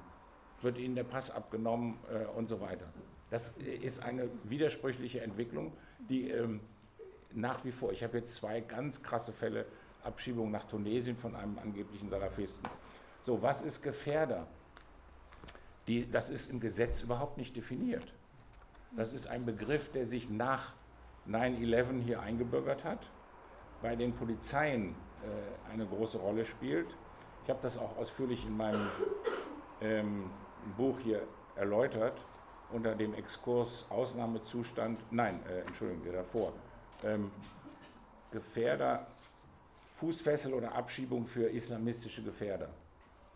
Wird ihnen der Pass abgenommen äh, und so weiter. Das ist eine widersprüchliche Entwicklung, die ähm, nach wie vor, ich habe jetzt zwei ganz krasse Fälle, Abschiebung nach Tunesien von einem angeblichen Salafisten. So, was ist Gefährder? Die, das ist im Gesetz überhaupt nicht definiert. Das ist ein Begriff, der sich nach 9-11 hier eingebürgert hat, bei den Polizeien äh, eine große Rolle spielt. Ich habe das auch ausführlich in meinem ähm, Buch hier erläutert, unter dem Exkurs Ausnahmezustand, nein, äh, Entschuldigung, davor. Ähm, Gefährder Fußfessel oder Abschiebung für islamistische Gefährder.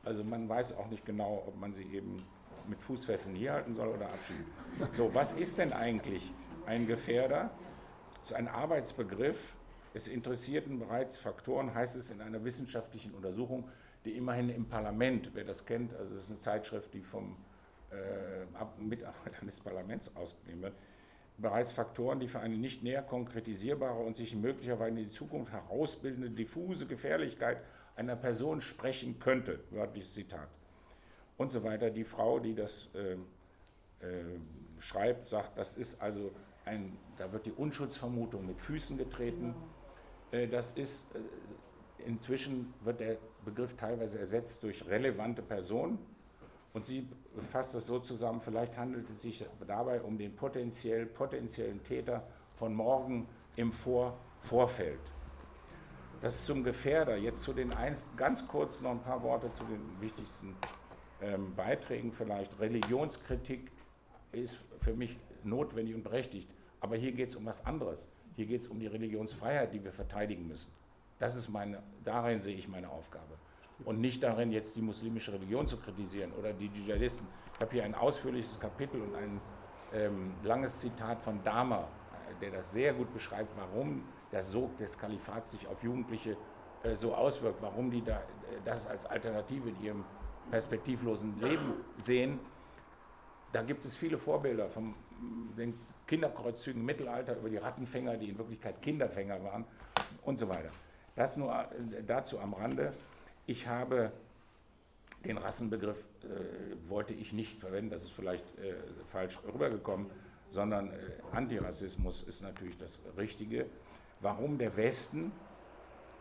Also man weiß auch nicht genau, ob man sie eben mit Fußfesseln hier halten soll oder abschieben. So, was ist denn eigentlich ein Gefährder? Das ist ein Arbeitsbegriff. Es interessierten bereits Faktoren, heißt es in einer wissenschaftlichen Untersuchung, die immerhin im Parlament, wer das kennt, also es ist eine Zeitschrift, die vom äh, Mitarbeitern des Parlaments ausgegeben wird, bereits Faktoren, die für eine nicht näher konkretisierbare und sich möglicherweise in die Zukunft herausbildende diffuse Gefährlichkeit einer Person sprechen könnte, wörtliches Zitat. Und so weiter. Die Frau, die das äh, äh, schreibt, sagt, das ist also ein, da wird die Unschuldsvermutung mit Füßen getreten. Äh, das ist, äh, inzwischen wird der Begriff teilweise ersetzt durch relevante Personen. Und sie fasst das so zusammen, vielleicht handelt es sich dabei um den potenziell, potenziellen Täter von morgen im Vor Vorfeld. Das zum Gefährder. Jetzt zu den eins, ganz kurz noch ein paar Worte zu den wichtigsten ähm, Beiträgen vielleicht. Religionskritik ist für mich notwendig und berechtigt. Aber hier geht es um was anderes. Hier geht es um die Religionsfreiheit, die wir verteidigen müssen. Das ist meine, darin sehe ich meine Aufgabe. Und nicht darin, jetzt die muslimische Religion zu kritisieren oder die Dschihadisten. Ich habe hier ein ausführliches Kapitel und ein ähm, langes Zitat von Dama, äh, der das sehr gut beschreibt, warum der Sog des Kalifats sich auf Jugendliche äh, so auswirkt, warum die da, äh, das als Alternative in ihrem perspektivlosen Leben sehen. Da gibt es viele Vorbilder von den Kinderkreuzzügen im Mittelalter über die Rattenfänger, die in Wirklichkeit Kinderfänger waren und so weiter. Das nur äh, dazu am Rande. Ich habe den Rassenbegriff, äh, wollte ich nicht verwenden, das ist vielleicht äh, falsch rübergekommen, sondern äh, Antirassismus ist natürlich das Richtige. Warum der Westen?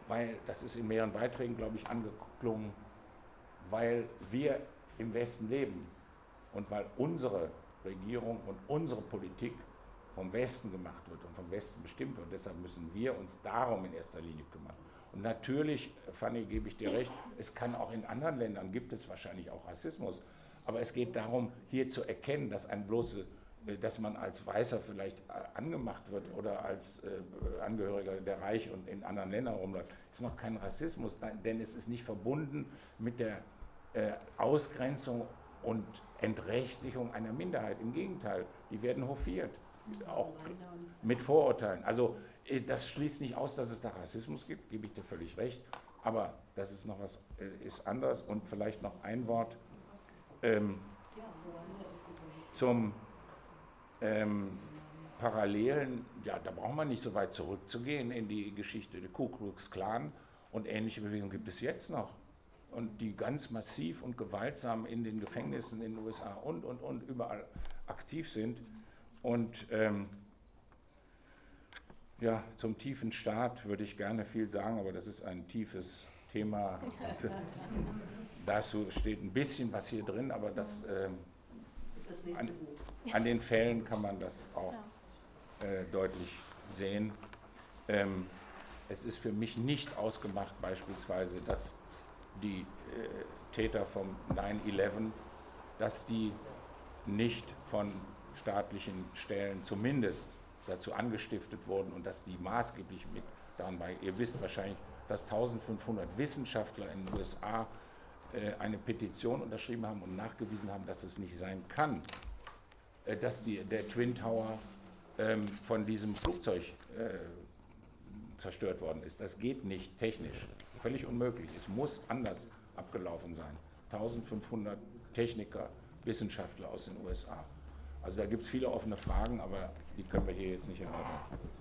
Weil, das ist in mehreren Beiträgen, glaube ich, angeklungen, weil wir im Westen leben und weil unsere Regierung und unsere Politik vom Westen gemacht wird und vom Westen bestimmt wird. Deshalb müssen wir uns darum in erster Linie kümmern. Und natürlich, Fanny, gebe ich dir recht, es kann auch in anderen Ländern, gibt es wahrscheinlich auch Rassismus. Aber es geht darum, hier zu erkennen, dass ein bloße äh, dass man als Weißer vielleicht äh, angemacht wird oder als äh, Angehöriger der Reich und in anderen Ländern rumläuft, ist noch kein Rassismus, denn es ist nicht verbunden mit der Ausgrenzung und Entrechtlichung einer Minderheit. Im Gegenteil, die werden hofiert, auch mit Vorurteilen. Also das schließt nicht aus, dass es da Rassismus gibt, gebe ich dir völlig recht, aber das ist noch was, ist anders. Und vielleicht noch ein Wort ähm, zum ähm, Parallelen, ja, da braucht man nicht so weit zurückzugehen in die Geschichte der Ku Klux Klan und ähnliche Bewegungen gibt es jetzt noch. Und die ganz massiv und gewaltsam in den Gefängnissen in den USA und, und, und überall aktiv sind. Und ähm, ja, zum tiefen Staat würde ich gerne viel sagen, aber das ist ein tiefes Thema. Dazu steht ein bisschen was hier drin, aber das, ähm, das an, an, den Fällen kann man das auch äh, deutlich sehen. Ähm, es ist für mich nicht ausgemacht, beispielsweise, dass die äh, Täter vom 9-11, dass die nicht von staatlichen Stellen zumindest dazu angestiftet wurden und dass die maßgeblich mit daran bei. Ihr wisst wahrscheinlich, dass 1500 Wissenschaftler in den USA äh, eine Petition unterschrieben haben und nachgewiesen haben, dass es nicht sein kann, äh, dass die, der Twin Tower ähm, von diesem Flugzeug äh, zerstört worden ist. Das geht nicht technisch. Völlig unmöglich. Es muss anders abgelaufen sein. 1500 Techniker, Wissenschaftler aus den USA. Also da gibt es viele offene Fragen, aber die können wir hier jetzt nicht erörtern.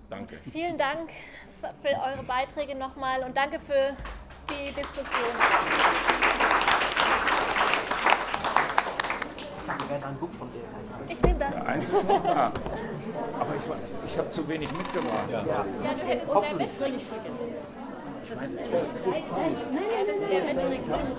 Danke. Vielen Dank für eure Beiträge nochmal und danke für die Diskussion. Ich nehme das. Ja, eins ist noch da. Aber ich, ich habe zu wenig mitgebracht. Ja, ja du hättest mehr mitbringen können. Ich weiß nicht. Nein, nein, nein.